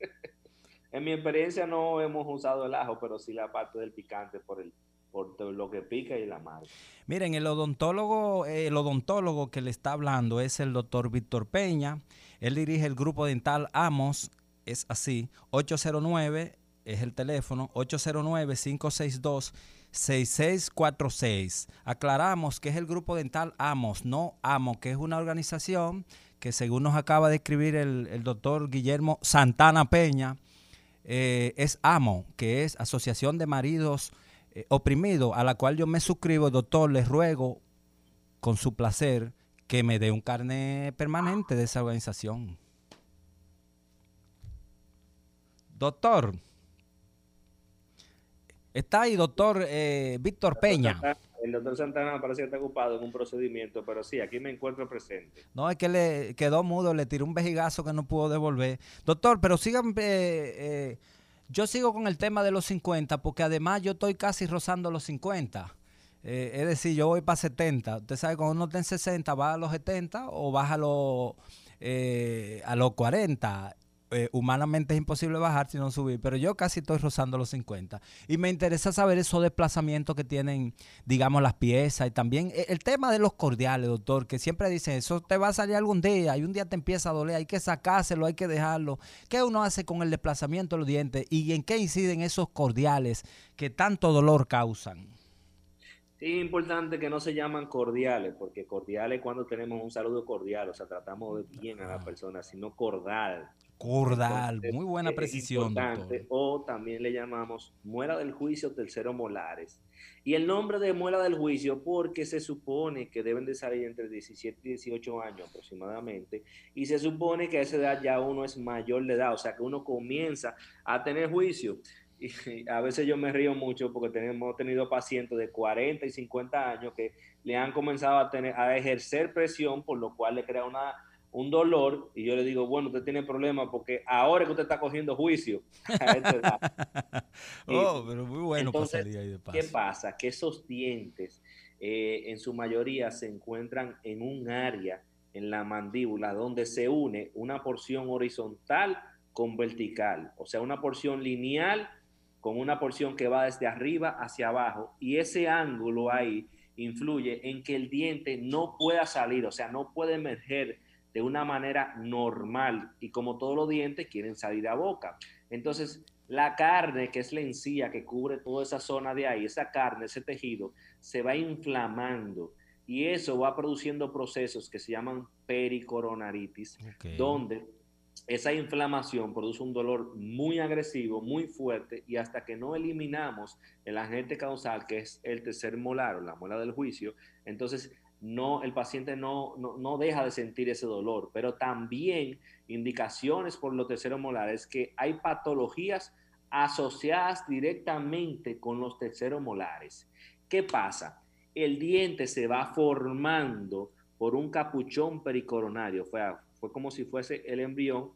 en mi experiencia no hemos usado el ajo, pero sí la parte del picante por el, por lo que pica y la madre. Miren, el odontólogo, el odontólogo que le está hablando es el doctor Víctor Peña. Él dirige el grupo dental Amos, es así, 809 es el teléfono, 809-562-6646. Aclaramos que es el grupo dental Amos, no Amo, que es una organización que según nos acaba de escribir el, doctor Guillermo Santana Peña, eh, es AMO, que es Asociación de Maridos eh, oprimido, a la cual yo me suscribo, doctor, les ruego con su placer que me dé un carnet permanente de esa organización. Doctor, está ahí, doctor eh, Víctor Peña. El doctor Santana parece que está ocupado en un procedimiento, pero sí, aquí me encuentro presente. No, es que le quedó mudo, le tiró un vejigazo que no pudo devolver. Doctor, pero sigan, eh, eh, yo sigo con el tema de los 50, porque además yo estoy casi rozando los 50. Eh, es decir, yo voy para 70. Usted sabe, cuando uno está en 60, va a los 70 o baja a los, a los 40. Eh, humanamente es imposible bajar sino subir, pero yo casi estoy rozando los 50. Y me interesa saber esos desplazamientos que tienen, digamos, las piezas y también eh, el tema de los cordiales, doctor, que siempre dicen, eso te va a salir algún día y un día te empieza a doler, hay que sacárselo, hay que dejarlo. ¿Qué uno hace con el desplazamiento de los dientes y en qué inciden esos cordiales que tanto dolor causan? Sí, es importante que no se llaman cordiales, porque cordiales cuando tenemos un saludo cordial, o sea, tratamos de bien a la persona, sino cordal. Cordal, muy buena precisión. O también le llamamos muela del juicio tercero molares. Y el nombre de muela del juicio porque se supone que deben de salir entre 17 y 18 años aproximadamente. Y se supone que a esa edad ya uno es mayor de edad, o sea que uno comienza a tener juicio. Y a veces yo me río mucho porque tenemos tenido pacientes de 40 y 50 años que le han comenzado a, tener, a ejercer presión, por lo cual le crea una un dolor y yo le digo, bueno, usted tiene problemas porque ahora que usted está cogiendo juicio. oh, pero muy bueno entonces, ahí de paso. ¿Qué pasa? Que esos dientes eh, en su mayoría se encuentran en un área en la mandíbula donde se une una porción horizontal con vertical, o sea, una porción lineal con una porción que va desde arriba hacia abajo y ese ángulo ahí influye en que el diente no pueda salir, o sea, no puede emerger de una manera normal y como todos los dientes quieren salir a boca. Entonces, la carne, que es la encía que cubre toda esa zona de ahí, esa carne, ese tejido, se va inflamando y eso va produciendo procesos que se llaman pericoronaritis, donde esa inflamación produce un dolor muy agresivo, muy fuerte, y hasta que no eliminamos el agente causal, que es el tercer molar o la muela del juicio, entonces no, el paciente no, no, deja de sentir ese dolor, pero también indicaciones por los terceros molares que hay patologías asociadas directamente con los terceros molares. ¿Qué pasa? El diente se va formando por un capuchón pericoronario, fue como si fuese el embrión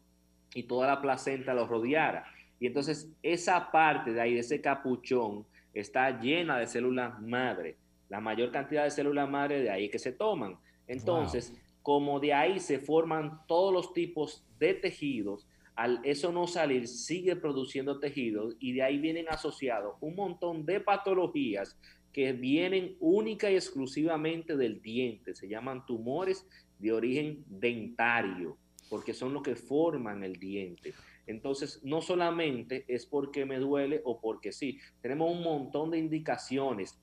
y toda la placenta lo rodeara. Y entonces esa parte de ahí, de ese capuchón, está llena de células madre la mayor cantidad de células madre de ahí que se toman. Entonces, como de ahí se forman todos los tipos de tejidos, al eso no salir, sigue produciendo tejidos y de ahí vienen asociados un montón de patologías que vienen única y exclusivamente del diente. Se llaman tumores de origen dentario, porque son los que forman el diente. Entonces, no solamente es porque me duele o porque sí, tenemos un montón de indicaciones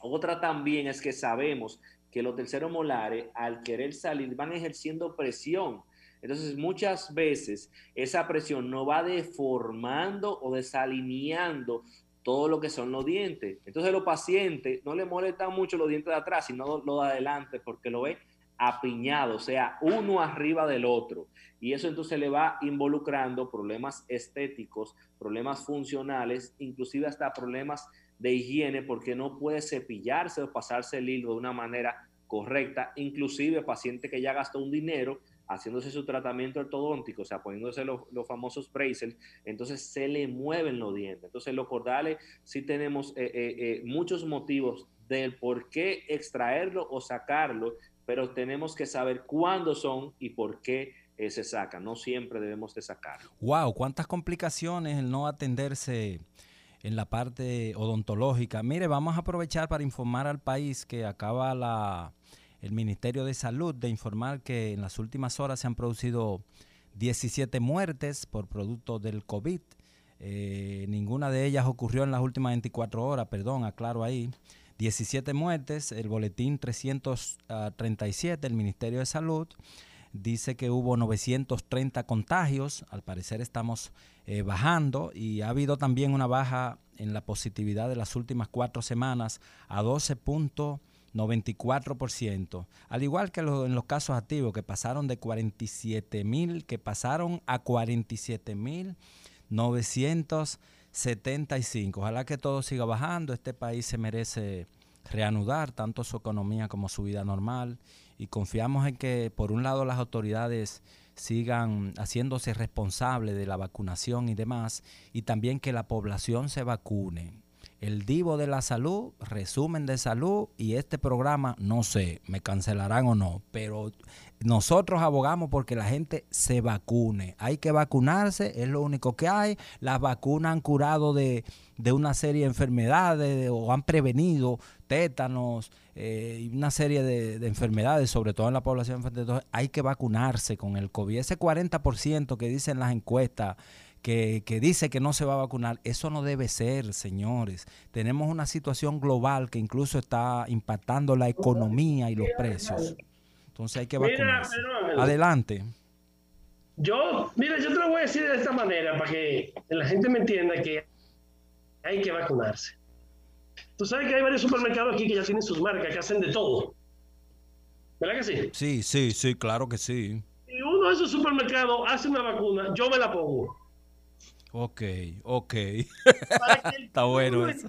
otra también es que sabemos que los terceros molares, al querer salir, van ejerciendo presión. Entonces, muchas veces esa presión no va deformando o desalineando todo lo que son los dientes. Entonces, los pacientes no le molestan mucho los dientes de atrás, sino los de adelante, porque lo ve apiñado, o sea, uno arriba del otro. Y eso entonces le va involucrando problemas estéticos, problemas funcionales, inclusive hasta problemas de higiene porque no puede cepillarse o pasarse el hilo de una manera correcta, inclusive paciente que ya gastó un dinero haciéndose su tratamiento ortodóntico, o sea, poniéndose los, famosos braces, entonces se le mueven los dientes. Entonces los cordales sí tenemos eh, eh, eh, muchos motivos del por qué extraerlo o sacarlo, pero tenemos que saber cuándo son y por qué se sacan. No siempre debemos de sacarlo. Wow, cuántas complicaciones el no atenderse en la parte odontológica. Mire, vamos a aprovechar para informar al país que acaba la, el Ministerio de Salud de informar que en las últimas horas se han producido 17 muertes por producto del COVID. Eh, ninguna de ellas ocurrió en las últimas 24 horas, perdón, aclaro ahí. 17 muertes, el boletín 337 del Ministerio de Salud dice que hubo 930 contagios, al parecer estamos eh, bajando y ha habido también una baja en la positividad de las últimas cuatro semanas a 12.9 94%. Al igual que en los casos activos, que pasaron de 47 mil, que pasaron a 47 mil 975. Ojalá que todo siga bajando. Este país se merece reanudar tanto su economía como su vida normal y confiamos en que por un lado las autoridades sigan haciéndose responsables de la vacunación y demás y también que la población se vacune el Divo de la Salud, resumen de salud y este programa, no sé, me cancelarán o no, pero nosotros abogamos porque la gente se vacune. Hay que vacunarse, es lo único que hay. Las vacunas han curado de, una serie de enfermedades o han prevenido tétanos eh, una serie de, de, enfermedades, sobre todo en la población. Entonces hay que vacunarse con el COVID. Ese 40% que dicen las encuestas que, dice que no se va a vacunar. Eso no debe ser, señores. Tenemos una situación global que incluso está impactando la economía y los precios. Entonces hay que vacunarse. Adelante. Yo, mira, yo te lo voy a decir de esta manera para que la gente me entienda que hay que vacunarse. Tú sabes que hay varios supermercados aquí que ya tienen sus marcas, que hacen de todo. ¿Verdad que sí? Sí, sí, sí, claro que sí. Y uno de esos supermercados hace una vacuna, yo me la pongo. Ok, ok. Está bueno eso.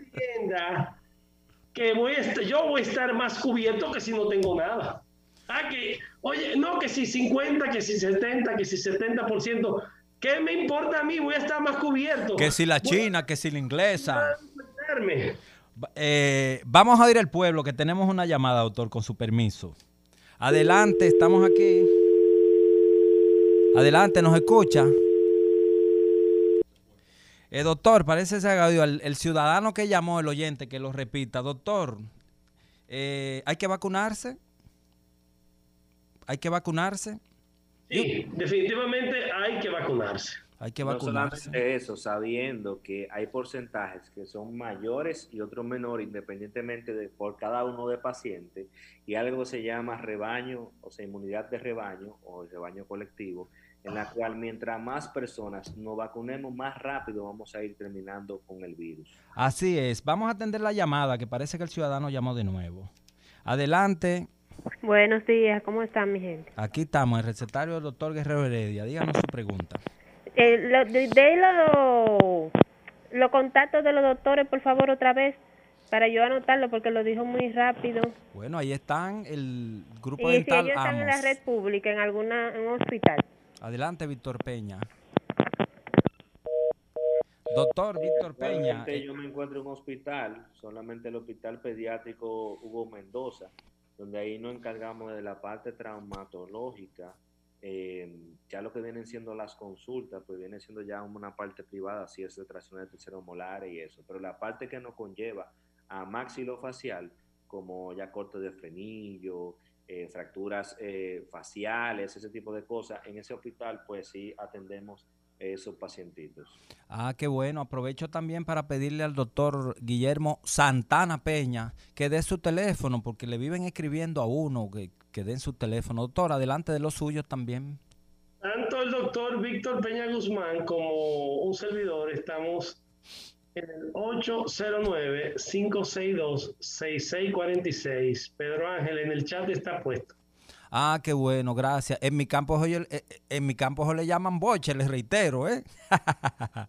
que voy a yo voy a estar más cubierto que si no tengo nada. Ah, que, oye, no, que si 50, que si 70, que si 70%. ¿Qué me importa a mí? Voy a estar más cubierto. Que si la china, que si la inglesa. Eh, vamos a ir al pueblo, que tenemos una llamada, doctor, con su permiso. Adelante, estamos aquí. Adelante, ¿nos escucha? Eh, doctor, parece se ha el, el, ciudadano que llamó, el oyente, que lo repita. Doctor, eh, ¿hay que vacunarse? ¿Hay que vacunarse? Sí, definitivamente hay que vacunarse. Hay que vacunarse. No eso, sabiendo que hay porcentajes que son mayores y otros menores, independientemente de por cada uno de pacientes, y algo se llama rebaño, o sea, inmunidad de rebaño o rebaño colectivo, en la cual mientras más personas nos vacunemos más rápido vamos a ir terminando con el virus. Así es, vamos a atender la llamada, que parece que el ciudadano llamó de nuevo. Adelante. Buenos días, ¿cómo están mi gente? Aquí estamos, el recetario del doctor Guerrero Heredia. Díganos su pregunta. Eh, lo, de, los contactos de los doctores, por favor, otra vez, para yo anotarlo, porque lo dijo muy rápido. Bueno, ahí están el grupo y dental si ellos están en la red pública, en alguna en un hospital. Adelante, Víctor Peña. Doctor Víctor Peña. Eh, yo me encuentro en un hospital, solamente el Hospital Pediátrico Hugo Mendoza, donde ahí nos encargamos de la parte traumatológica. Eh, ya lo que vienen siendo las consultas, pues viene siendo ya una parte privada, así es tracción de tercero molar y eso. Pero la parte que nos conlleva a maxilofacial, como ya corte de frenillo, eh, fracturas eh, faciales, ese tipo de cosas, en ese hospital pues sí atendemos esos pacientitos. Ah, qué bueno. Aprovecho también para pedirle al doctor Guillermo Santana Peña que dé su teléfono, porque le viven escribiendo a uno que, que den su teléfono. Doctor, adelante de los suyos también. Tanto el doctor Víctor Peña Guzmán como un servidor estamos en el 809-562-6646. Pedro Ángel, en el chat está puesto. Ah, qué bueno, gracias. En mi campo, eh, eh, en mi campo le llaman boche, les reitero, ¿eh?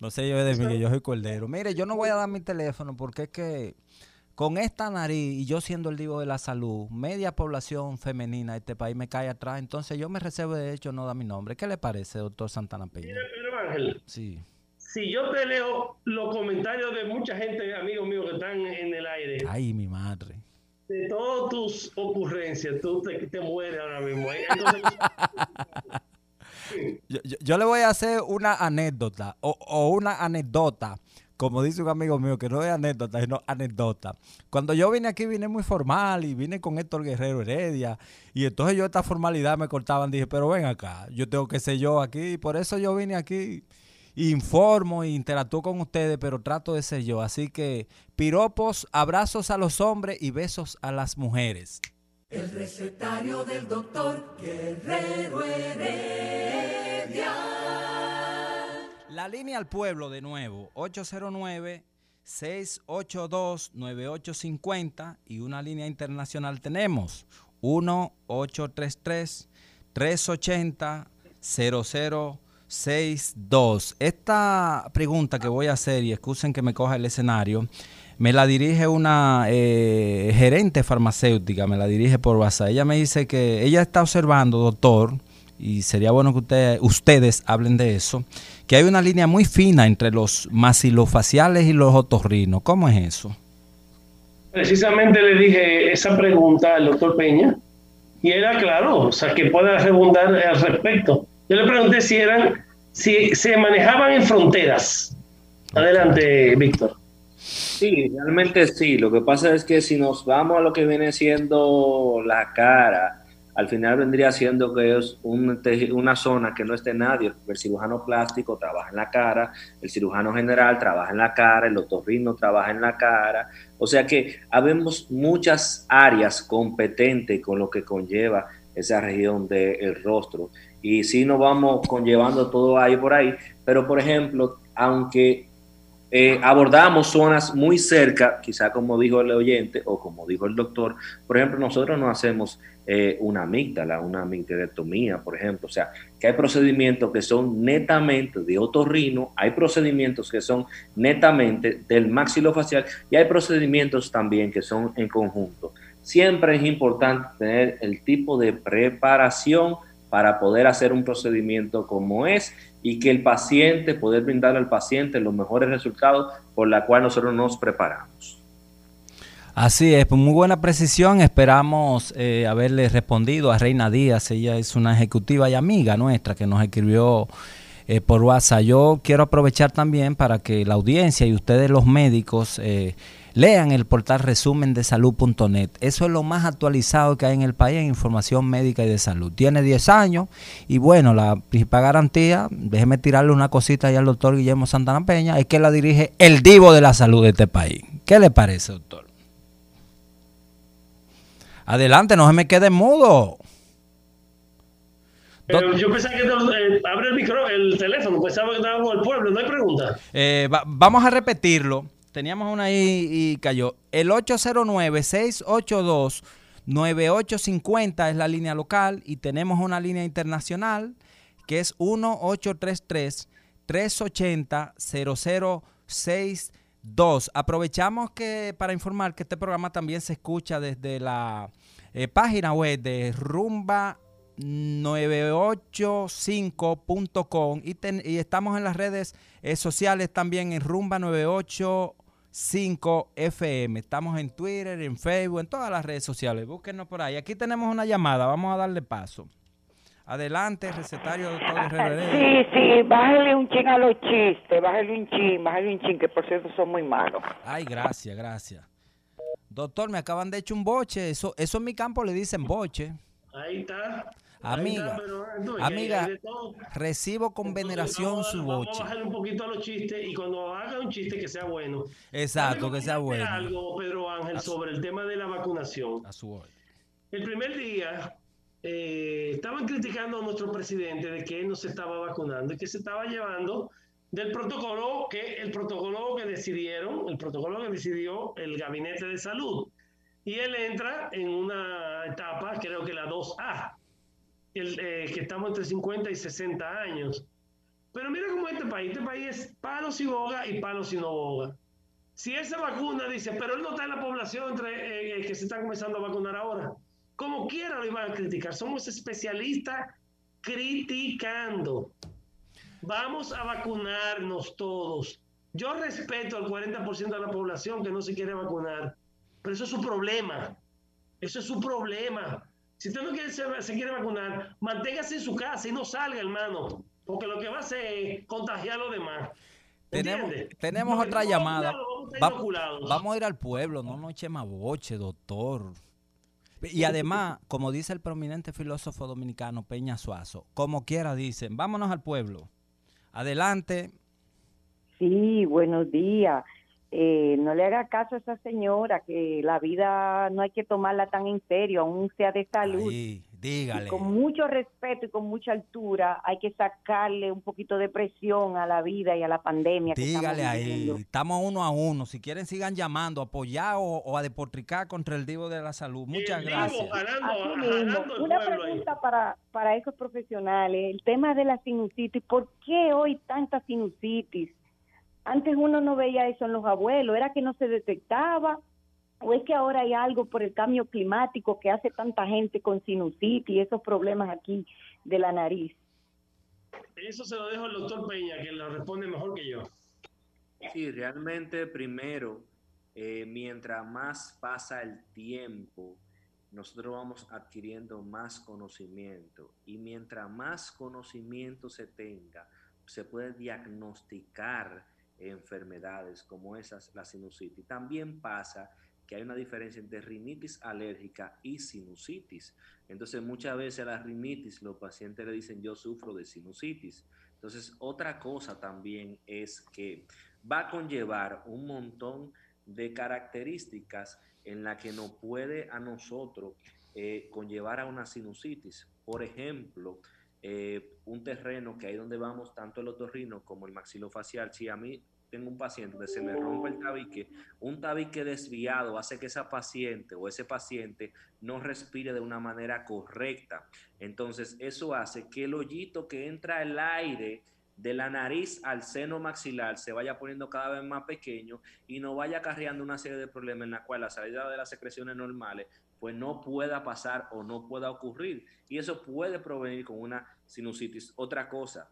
no sé yo de mí, yo soy cordero. Mire, yo no voy a dar mi teléfono porque es que con esta nariz y yo siendo el divo de la salud, media población femenina de este país me cae atrás, entonces yo me reservo de hecho no da mi nombre. ¿Qué le parece, doctor Santana Peña? Mire, Pedro Ángel. Sí si yo te leo los comentarios de mucha gente, amigos míos, que están en el aire. Ay, mi madre. De todas tus ocurrencias, tú te, mueres ahora mismo. yo, le voy a hacer una anécdota o, una anécdota como dice un amigo mío, que no es anécdota, sino anécdota. Cuando yo vine aquí, vine muy formal y vine con Héctor Guerrero Heredia. Y entonces yo esta formalidad me cortaban. Dije, pero ven acá, yo tengo que ser yo aquí. Por eso yo vine aquí informo e interactúo con ustedes, pero trato de ser yo. Así que piropos, abrazos a los hombres y besos a las mujeres. El recetario del doctor Guerrero Heredia. La línea al pueblo de nuevo, 809 682-9850 y una línea internacional tenemos 1-833-380-0062. Esta pregunta que voy a hacer, y excusen que me coja el escenario, me la dirige una eh, gerente farmacéutica, me la dirige por WhatsApp. Ella me dice que ella está observando, doctor, y sería bueno que ustedes, hablen de eso, que hay una línea muy fina entre los maxilofaciales y los otorrinos. ¿Cómo es eso? Precisamente le dije esa pregunta al doctor Peña y era claro, o sea, que pueda rebundar al respecto. Yo le pregunté si eran, si se manejaban en fronteras. Adelante, Víctor. Sí, realmente sí. Lo que pasa es que si nos vamos a lo que viene siendo la cara, al final vendría siendo que es una zona que no esté nadie. El cirujano plástico trabaja en la cara, el cirujano general trabaja en la cara, el otorrino trabaja en la cara. O sea que habemos muchas áreas competentes con lo que conlleva esa región del rostro. Y sí nos vamos conllevando todo ahí por ahí, pero por ejemplo, aunque eh, abordamos zonas muy cerca, quizá como dijo el oyente o como dijo el doctor, por ejemplo, nosotros no hacemos eh, una amígdala, una amigdalectomía, por ejemplo, o sea, que hay procedimientos que son netamente de otorrino, hay procedimientos que son netamente del maxilofacial y hay procedimientos también que son en conjunto. Siempre es importante tener el tipo de preparación para poder hacer un procedimiento como es y que el paciente, poder brindarle al paciente los mejores resultados por la cual nosotros nos preparamos. Así es, pues muy buena precisión. Esperamos eh, haberle respondido a Reina Díaz. Ella es una ejecutiva y amiga nuestra que nos escribió eh, por WhatsApp. Yo quiero aprovechar también para que la audiencia y ustedes los médicos eh, Lean el portal resumen de salud.net. Eso es lo más actualizado que hay en el país en información médica y de salud. Tiene 10 años y bueno, la principal garantía, déjeme tirarle una cosita ahí al doctor Guillermo Santana Peña, es que la dirige el divo de la salud de este país. ¿Qué le parece, doctor? Adelante, no se me quede mudo. Pero yo pensaba que eh, abre el micro, el teléfono, pensaba que estábamos el pueblo, no hay pregunta. Eh, vamos a repetirlo. Teníamos una ahí y cayó. El 809-682-9850 es la línea local y tenemos una línea internacional que es 1833-380-0062. Aprovechamos que para informar que este programa también se escucha desde la eh, página web de rumba 985.com y, estamos en las redes eh, sociales también en rumba 98 5 FM. Estamos en Twitter, en Facebook, en todas las redes sociales. Búsquenos por ahí. Aquí tenemos una llamada. Vamos a darle paso. Adelante, recetario doctor Sí, sí, bájale un ching a los chistes, bájale un ching, bájale un ching, que por cierto son muy malos. Ay, gracias, gracias. Doctor, me acaban de echar un boche, eso, eso en mi campo le dicen boche. Ahí está. Amiga, amiga, recibo con veneración su boche. Vamos a bajarle un poquito a los chistes y cuando haga un chiste que sea bueno. Exacto, que sea bueno. algo, Pedro Ángel, sobre el tema de la vacunación. A su El primer día eh, estaban criticando a nuestro presidente de que él no se estaba vacunando y que se estaba llevando del protocolo que el protocolo que decidieron, el protocolo que decidió el gabinete de salud. Y él entra en una etapa, creo que la 2A, el, eh, que estamos entre 50 y 60 años. Pero mira cómo este país, este país es palos y boga y palos y no boga. Si se vacuna, dice, pero él no está en la población entre eh, que se está comenzando a vacunar ahora. Como quiera lo iban a criticar. Somos especialistas criticando. Vamos a vacunarnos todos. Yo respeto al 40% de la población que no se quiere vacunar, pero eso es su problema. Eso es su problema. Si usted no quiere, se, quiere vacunar, manténgase en su casa y no salga, hermano, porque lo que va a hacer es contagiar a los demás. Tenemos, tenemos otra llamada. vamos a ir al pueblo, no nos echemos boche, doctor. Y además, como dice el prominente filósofo dominicano Peña Suazo, como quiera dicen, vámonos al pueblo. Adelante. Sí, buenos días. Eh, no le haga caso a esa señora, que la vida no hay que tomarla tan en serio, aún sea de salud. Dígale. Y con mucho respeto y con mucha altura hay que sacarle un poquito de presión a la vida y a la pandemia. que Dígale estamos ahí, viviendo. estamos uno a uno. Si quieren, sigan llamando, apoyar o, o a deportricar contra el Divo de la Salud. Muchas gracias. Así mismo, una pregunta para, para esos profesionales, el tema de la sinusitis, ¿por qué hoy tanta sinusitis? Antes uno no veía eso en los abuelos, ¿era que no se detectaba? ¿O es que ahora hay algo por el cambio climático que hace tanta gente con sinusitis y esos problemas aquí de la nariz? Eso se lo dejo al doctor Peña, que lo responde mejor que yo. Sí, realmente primero, eh, mientras más pasa el tiempo, nosotros vamos adquiriendo más conocimiento y mientras más conocimiento se tenga, se puede diagnosticar enfermedades como esas, la sinusitis. También pasa que hay una diferencia entre rinitis alérgica y sinusitis. Entonces muchas veces a la rinitis los pacientes le dicen yo sufro de sinusitis. Entonces otra cosa también es que va a conllevar un montón de características en la que nos puede a nosotros eh, conllevar a una sinusitis. Por ejemplo, eh, un terreno que ahí donde vamos tanto el otorrino como el maxilofacial, si a mí tengo un paciente que se me rompe el tabique, un tabique desviado hace que esa paciente o ese paciente no respire de una manera correcta. Entonces, eso hace que el hoyito que entra el aire de la nariz al seno maxilar se vaya poniendo cada vez más pequeño y no vaya acarreando una serie de problemas en la cual la salida de las secreciones normales pues no pueda pasar o no pueda ocurrir. Y eso puede provenir con una sinusitis. Otra cosa,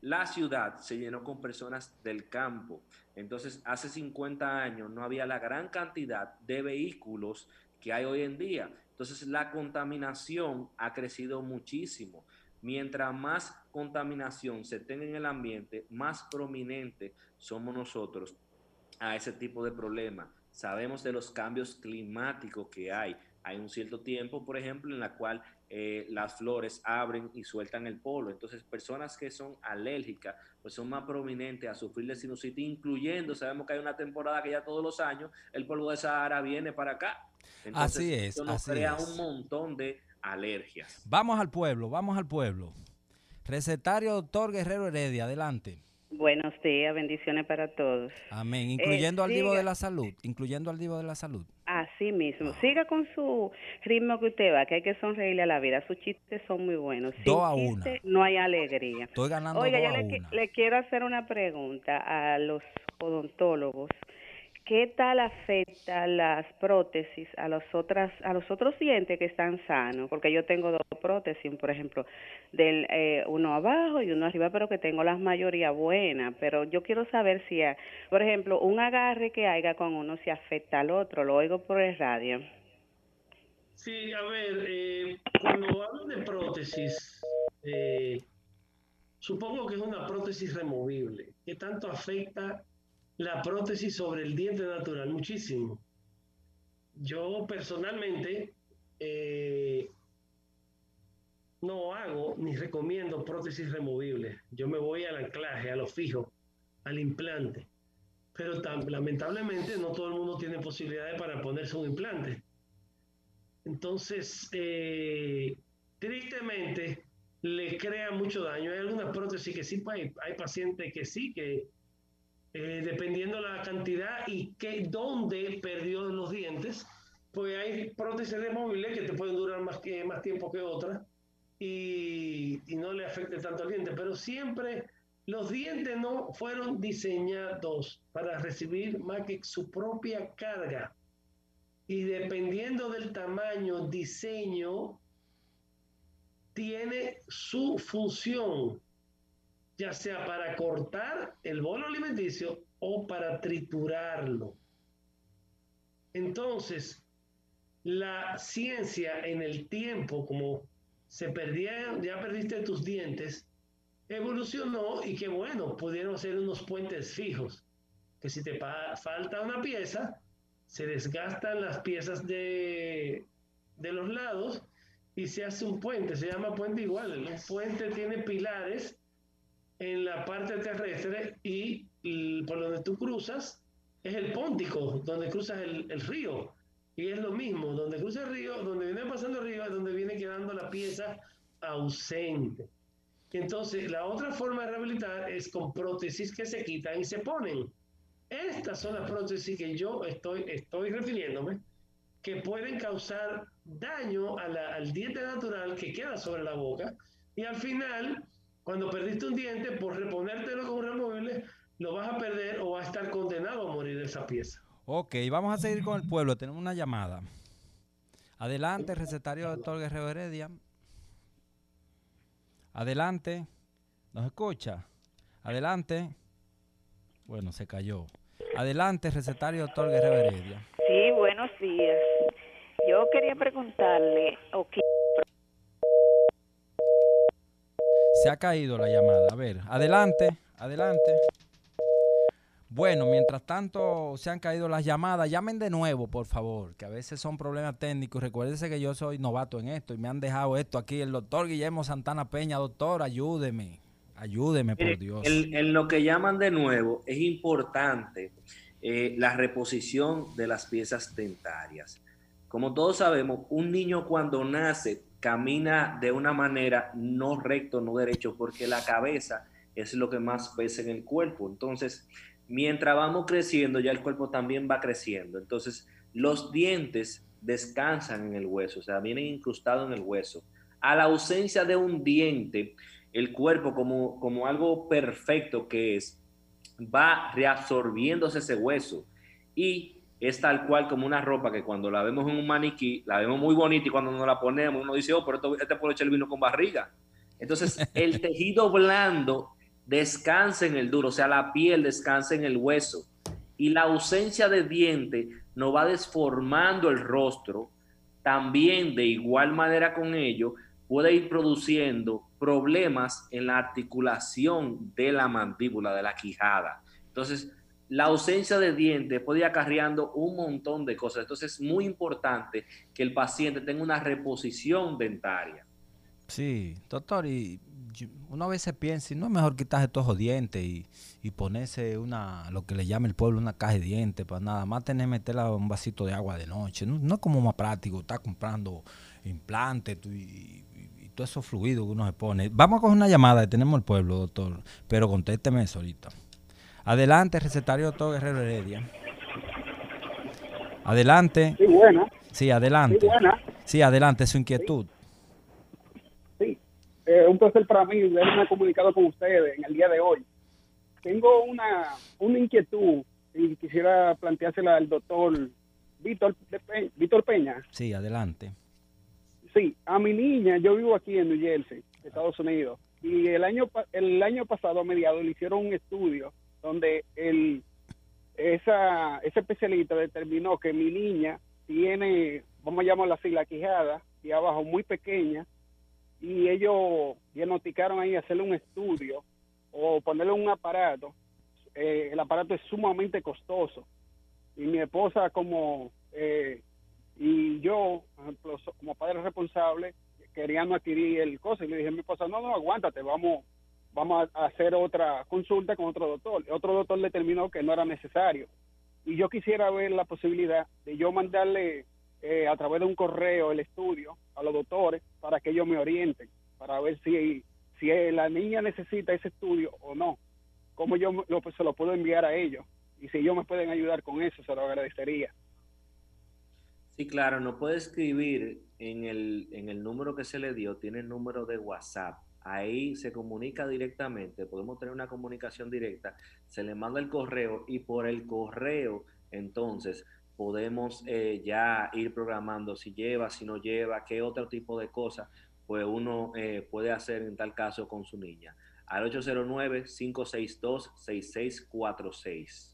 la ciudad se llenó con personas del campo. Entonces, hace 50 años no había la gran cantidad de vehículos que hay hoy en día. Entonces, la contaminación ha crecido muchísimo. Mientras más contaminación se tenga en el ambiente, más prominente somos nosotros a ese tipo de problema. Sabemos de los cambios climáticos que hay. Hay un cierto tiempo, por ejemplo, en la cual eh, las flores abren y sueltan el polvo. Entonces, personas que son alérgicas, pues son más prominentes a sufrir de sinusitis, incluyendo, sabemos que hay una temporada que ya todos los años el polvo de Sahara viene para acá. Entonces, Así es, Eso nos así crea es. un montón de alergias. Vamos al pueblo, vamos al pueblo. Recetario doctor Guerrero Heredia, adelante. Buenos días, bendiciones para todos. Amén. Incluyendo al Divo de la Salud. Incluyendo al Divo de la Salud. Así mismo. Siga con su ritmo que usted va, que hay que sonreírle a la vida. Sus chistes son muy buenos. Sin Dos a chiste no hay alegría. Estoy ganando Oiga, dos yo a le, una. le quiero hacer una pregunta a los odontólogos. ¿Qué tal afecta las prótesis a los otras a los otros dientes que están sanos? Porque yo tengo dos prótesis, por ejemplo, del eh, uno abajo y uno arriba, pero que tengo las mayoría buenas. Pero yo quiero saber si, eh, por ejemplo, un agarre que haya con uno se afecta al otro. Lo oigo por el radio. Sí, a ver, eh, cuando hablo de prótesis, eh, supongo que es una prótesis removible. ¿Qué tanto afecta la prótesis sobre el diente natural? Muchísimo. Yo personalmente eh, no hago ni recomiendo prótesis removibles. Yo me voy al anclaje, a lo fijo, al implante. Pero tam- lamentablemente no todo el mundo tiene posibilidades para ponerse un implante. Entonces, eh, tristemente, le crea mucho daño. Hay algunas prótesis que sí, pues, hay, hay pacientes que sí, que eh, dependiendo la cantidad y que dónde perdió los dientes, pues hay prótesis removibles que te pueden durar más, que, más tiempo que otras y, y no le afecte tanto al diente. Pero siempre los dientes no fueron diseñados para recibir más que su propia carga y dependiendo del tamaño, diseño, tiene su función, ya sea para cortar el bolo alimenticio o para triturarlo. Entonces, la ciencia en el tiempo, como se perdían, ya perdiste tus dientes, evolucionó y que bueno, pudieron ser unos puentes fijos, que si te falta una pieza, se desgastan las piezas de, de los lados y se hace un puente, se llama puente igual. Un puente tiene pilares la parte terrestre y, por donde tú cruzas es el póntico, donde cruzas el, el río. Y es lo mismo, donde cruza el río, donde viene pasando el río, es donde viene quedando la pieza ausente. Entonces, la otra forma de rehabilitar es con prótesis que se quitan y se ponen. Estas son las prótesis que yo estoy, estoy refiriéndome, que pueden causar daño al diente natural que queda sobre la boca y al final, cuando perdiste un diente, por reponértelo con un removible, lo vas a perder o va a estar condenado a morir de esa pieza. Ok, vamos a seguir con el pueblo. Tenemos una llamada. Adelante, recetario doctor Guerrero Heredia. Adelante. ¿Nos escucha? Adelante. Bueno, se cayó. Adelante, recetario doctor Guerrero Heredia. Sí, buenos días. Yo quería preguntarle, Se ha caído la llamada. A ver, adelante, adelante. Bueno, mientras tanto se han caído las llamadas, llamen de nuevo, por favor, que a veces son problemas técnicos. Recuérdense que yo soy novato en esto y me han dejado esto aquí. El doctor Guillermo Santana Peña, doctor, ayúdeme, ayúdeme, por Dios. En, lo que llaman de nuevo, es importante eh, la reposición de las piezas dentarias. Como todos sabemos, un niño cuando nace camina de una manera no recto, no derecho, porque la cabeza es lo que más pesa en el cuerpo. Entonces, mientras vamos creciendo, ya el cuerpo también va creciendo. Entonces, los dientes descansan en el hueso, o sea, vienen incrustados en el hueso. A la ausencia de un diente, el cuerpo como, como algo perfecto que es, va reabsorbiéndose ese hueso y es tal cual como una ropa que cuando la vemos en un maniquí, la vemos muy bonita y cuando nos la ponemos uno dice, oh, pero este puede echar el vino con barriga. Entonces, el tejido blando descansa en el duro, o sea, la piel descansa en el hueso. Y la ausencia de diente no va desformando el rostro. También, de igual manera con ello, puede ir produciendo problemas en la articulación de la mandíbula, de la quijada. Entonces, la ausencia de diente puede ir acarreando un montón de cosas. Entonces, es muy importante que el paciente tenga una reposición dentaria. Sí, doctor, y uno a veces piensa, no es mejor quitarse todos los dientes y, y, ponerse una, lo que le llama el pueblo, una caja de dientes, para nada más tener meterla un vasito de agua de noche. No, es como más práctico, está comprando implantes y, y, todo eso fluido que uno se pone. Vamos a coger una llamada, tenemos el pueblo, doctor, pero contésteme eso ahorita. Adelante, recetario doctor Guerrero Heredia. Adelante. Sí, buena. Sí, adelante. Sí, adelante, su inquietud. Eh, un placer para mí haberme comunicado con ustedes en el día de hoy. Tengo una, una inquietud y quisiera planteársela al doctor Víctor, Víctor Peña. Sí, adelante. Sí, a mi niña, yo vivo aquí en New Jersey, Estados Unidos, y el año el año pasado a mediados le hicieron un estudio donde el esa ese especialista determinó que mi niña tiene, vamos a llamarla así, la quijada y abajo muy pequeña y ellos diagnosticaron ahí hacerle un estudio o ponerle un aparato. Eh, el aparato es sumamente costoso y mi esposa como eh, y yo como padre responsable queríamos adquirir el cosa y le dije a mi esposa no no aguántate vamos vamos a hacer otra consulta con otro doctor otro doctor determinó que no era necesario y yo quisiera ver la posibilidad de yo mandarle eh, a través de un correo el estudio a los doctores para que ellos me orienten, para ver si, si la niña necesita ese estudio o no, cómo yo pues, se lo puedo enviar a ellos y si ellos me pueden ayudar con eso, se lo agradecería. Sí, claro, no puede escribir en el, en el número que se le dio, tiene el número de WhatsApp. Ahí se comunica directamente, podemos tener una comunicación directa, se le manda el correo y por el correo entonces podemos eh, ya ir programando si lleva, si no lleva, qué otro tipo de cosas pues uno eh, puede hacer en tal caso con su niña. Al 809-562-6646.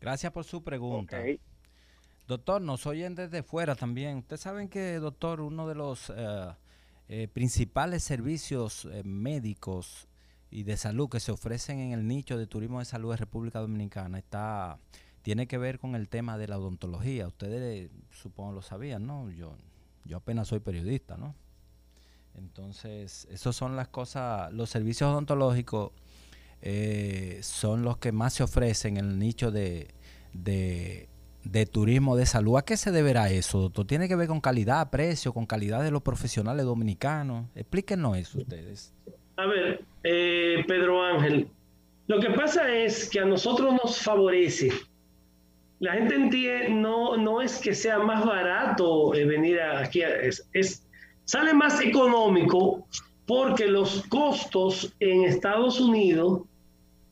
Gracias por su pregunta. Doctor, nos oyen desde fuera también. Ustedes saben que, doctor, uno de los eh, principales servicios médicos y de salud que se ofrecen en el nicho de turismo de salud de República Dominicana está tiene que ver con el tema de la odontología. Ustedes supongo lo sabían, ¿no? Yo, yo apenas soy periodista, ¿no? Entonces, esos son las cosas, los servicios odontológicos eh, son los que más se ofrecen en el nicho de turismo de salud. ¿A qué se deberá eso, doctor? ¿Tiene que ver con calidad, precio, con calidad de los profesionales dominicanos? Explíquenos eso ustedes. A ver, eh, Pedro Ángel, lo que pasa es que a nosotros nos favorece. La gente entiende, no, no es que sea más barato eh, venir aquí, es, es, sale más económico porque los costos en Estados Unidos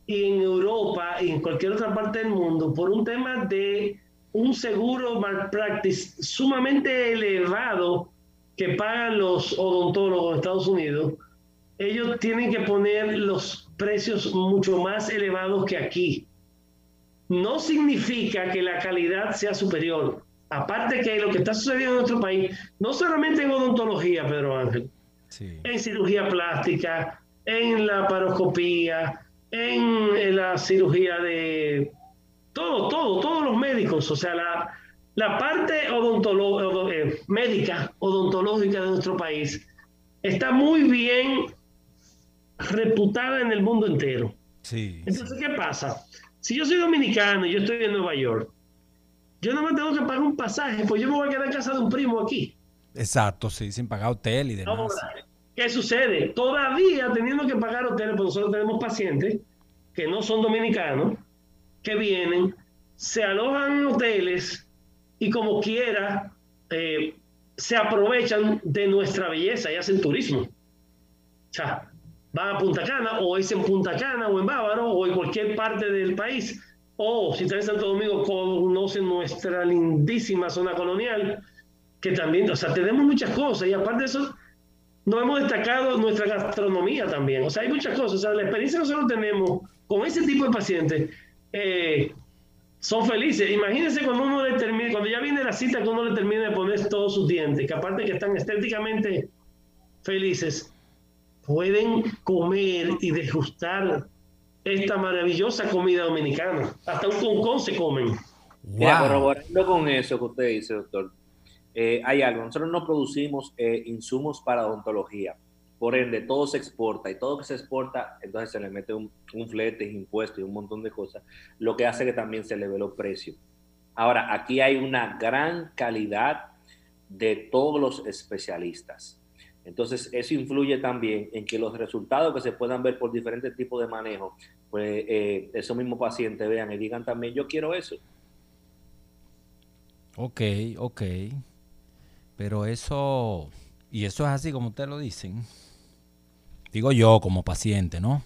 y en Europa y en cualquier otra parte del mundo, por un tema de un seguro malpractice sumamente elevado que pagan los odontólogos de Estados Unidos, ellos tienen que poner los precios mucho más elevados que aquí. No significa que la calidad sea superior. Aparte que lo que está sucediendo en nuestro país, no solamente en odontología, Pedro Ángel, en cirugía plástica, en la paroscopía, en, la cirugía de todo, todo, todos los médicos, o sea, la, la parte odontológica, eh, médica, odontológica de nuestro país está muy bien reputada en el mundo entero. Sí. Entonces, ¿qué pasa? Si yo soy dominicano y yo estoy en Nueva York, yo no me tengo que pagar un pasaje, pues yo me voy a quedar en casa de un primo aquí. Exacto, sí, sin pagar hotel y demás. ¿qué sucede? Todavía teniendo que pagar hoteles, porque nosotros tenemos pacientes que no son dominicanos, que vienen, se alojan en hoteles y como quiera eh, se aprovechan de nuestra belleza y hacen turismo. O sea, van a Punta Cana o es en Punta Cana o en Bávaro o en cualquier parte del país. O si están en Santo Domingo, conocen nuestra lindísima zona colonial, que también, o sea, tenemos muchas cosas y aparte de eso, no hemos destacado nuestra gastronomía también. O sea, hay muchas cosas. O sea, la experiencia que nosotros tenemos con ese tipo de pacientes eh, son felices. Imagínense cuando uno le termine, cuando ya viene la cita, que uno le termine de poner todos sus dientes, que aparte que están estéticamente felices, pueden comer y degustar esta maravillosa comida dominicana. Hasta un concón se comen. Wow. corroborando con eso que usted dice, doctor, eh, hay algo. Nosotros no producimos eh, insumos para odontología. Por ende, todo se exporta y todo que se exporta, entonces se le mete un, flete, impuestos y un montón de cosas, lo que hace que también se eleve los precios. Ahora, aquí hay una gran calidad de todos los especialistas. Entonces, eso influye también en que los resultados que se puedan ver por diferentes tipos de manejo, pues eh, esos mismos pacientes vean y digan también, yo quiero eso. Ok, ok. Pero eso, y eso es así como ustedes lo dicen. Digo yo como paciente, ¿no?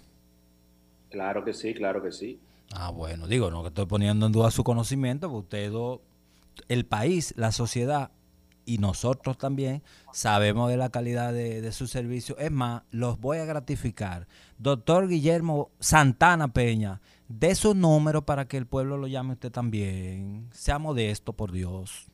Claro que sí, claro que sí. Ah, bueno, digo, no que estoy poniendo en duda su conocimiento, porque ustedes, el país, la sociedad y nosotros también sabemos de la calidad de, su servicio. Es más, los voy a gratificar. Doctor Guillermo Santana Peña, de su número para que el pueblo lo llame usted también. Sea modesto, por Dios.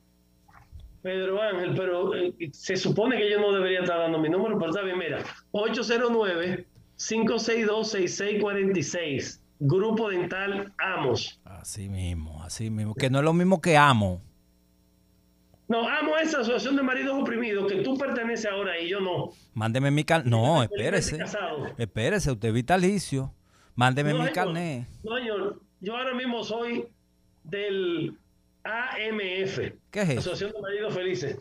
Pedro Ángel, pero eh, se supone que yo no debería estar dando mi número, pero está bien, mira, 809-562-6646, Grupo Dental Amos. Así mismo, así mismo, que no es lo mismo que Amo. No, amo esa asociación de maridos oprimidos que tú perteneces ahora y yo no. Mándeme mi carnet. No, espérese. Espérese, usted es vitalicio. Mándeme mi carnet. No, señor. Yo ahora mismo soy del AMF. ¿Qué es eso? Asociación de Maridos Felices.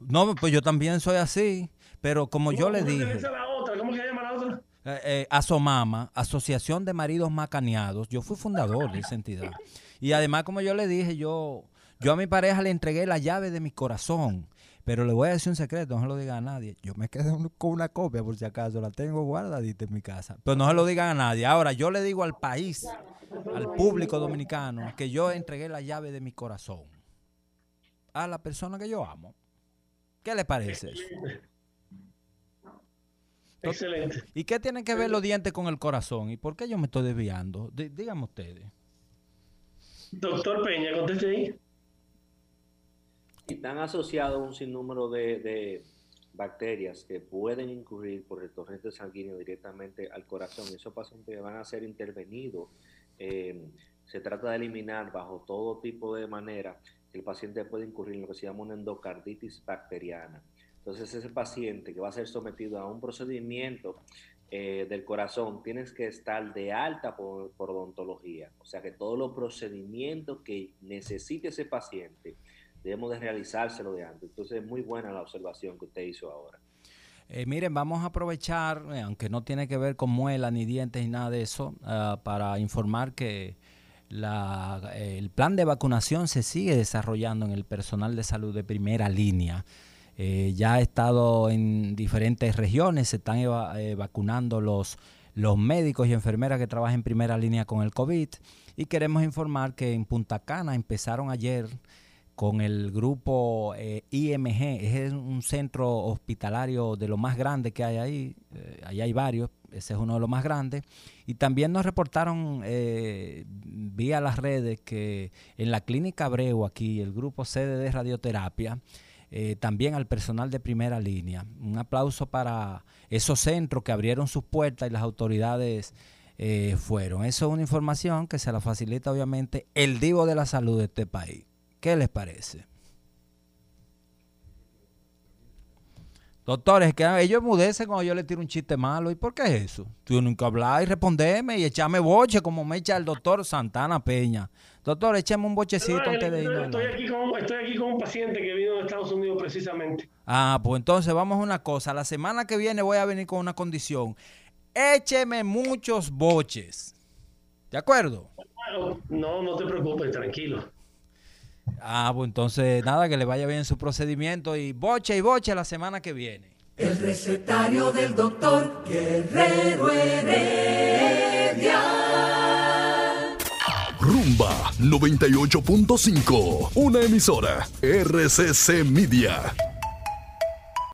No, pues yo también soy así. Pero como yo le dije. La otra? ¿Cómo se llama la otra? Eh, eh, Asomama, Asociación de Maridos Macaneados. Yo fui fundador de esa entidad. Y además, como yo le dije, yo yo a mi pareja le entregué la llave de mi corazón. Pero le voy a decir un secreto, no se lo diga a nadie. Yo me quedé con una copia por si acaso, la tengo guardadita en mi casa. Pero no se lo digan a nadie. Ahora, yo le digo al país, al público dominicano, que yo entregué la llave de mi corazón a la persona que yo amo. ¿Qué le parece eso? Excelente. ¿Y qué tienen que ver los dientes con el corazón? ¿Y por qué yo me estoy desviando? díganme ustedes. Doctor Peña, conteste ahí están asociados un sinnúmero de, bacterias que pueden incurrir por el torrente sanguíneo directamente al corazón. Esos pacientes van a ser intervenidos. Eh, se trata de eliminar bajo todo tipo de manera que el paciente puede incurrir en lo que se llama una endocarditis bacteriana. Entonces ese paciente que va a ser sometido a un procedimiento eh, del corazón, tienes que estar de alta por, odontología. O sea que todos los procedimientos que necesite ese paciente, debemos de realizárselo de antes. Entonces es muy buena la observación que usted hizo ahora. Eh, miren, vamos a aprovechar, eh, aunque no tiene que ver con muela ni dientes ni nada de eso, uh, para informar que eh, el plan de vacunación se sigue desarrollando en el personal de salud de primera línea. Ya ha estado en diferentes regiones, se están vacunando los, los médicos y enfermeras que trabajan en primera línea con el COVID. Y queremos informar que en Punta Cana empezaron ayer con el grupo eh, IMG, es un centro hospitalario de lo más grande que hay ahí, eh, hay varios, ese es uno de los más grandes, y también nos reportaron eh, vía las redes que en la clínica Abreu aquí, el grupo sede de radioterapia, eh, también al personal de primera línea. Un aplauso para esos centros que abrieron sus puertas y las autoridades eh, fueron. Eso es una información que se la facilita obviamente el divo de la salud de este país. ¿Qué les parece? Doctores, que ellos mudecen cuando yo le tiro un chiste malo. ¿Y por qué es eso? Tú nunca hablar y responderme y echarme boche como me echa el doctor Santana Peña. Doctor, écheme un bochecito No, antes de irnos. estoy, aquí con, estoy aquí con un paciente que vino de Estados Unidos precisamente. Ah, pues entonces vamos a una cosa. La semana que viene voy a venir con una condición. Écheme muchos boches. ¿De acuerdo? No, no te preocupes, tranquilo. Ah, pues entonces nada, que le vaya bien su procedimiento y boche y boche la semana que viene. El recetario del doctor Guerrero Heredia. Rumba 98.5, una emisora RCC Media.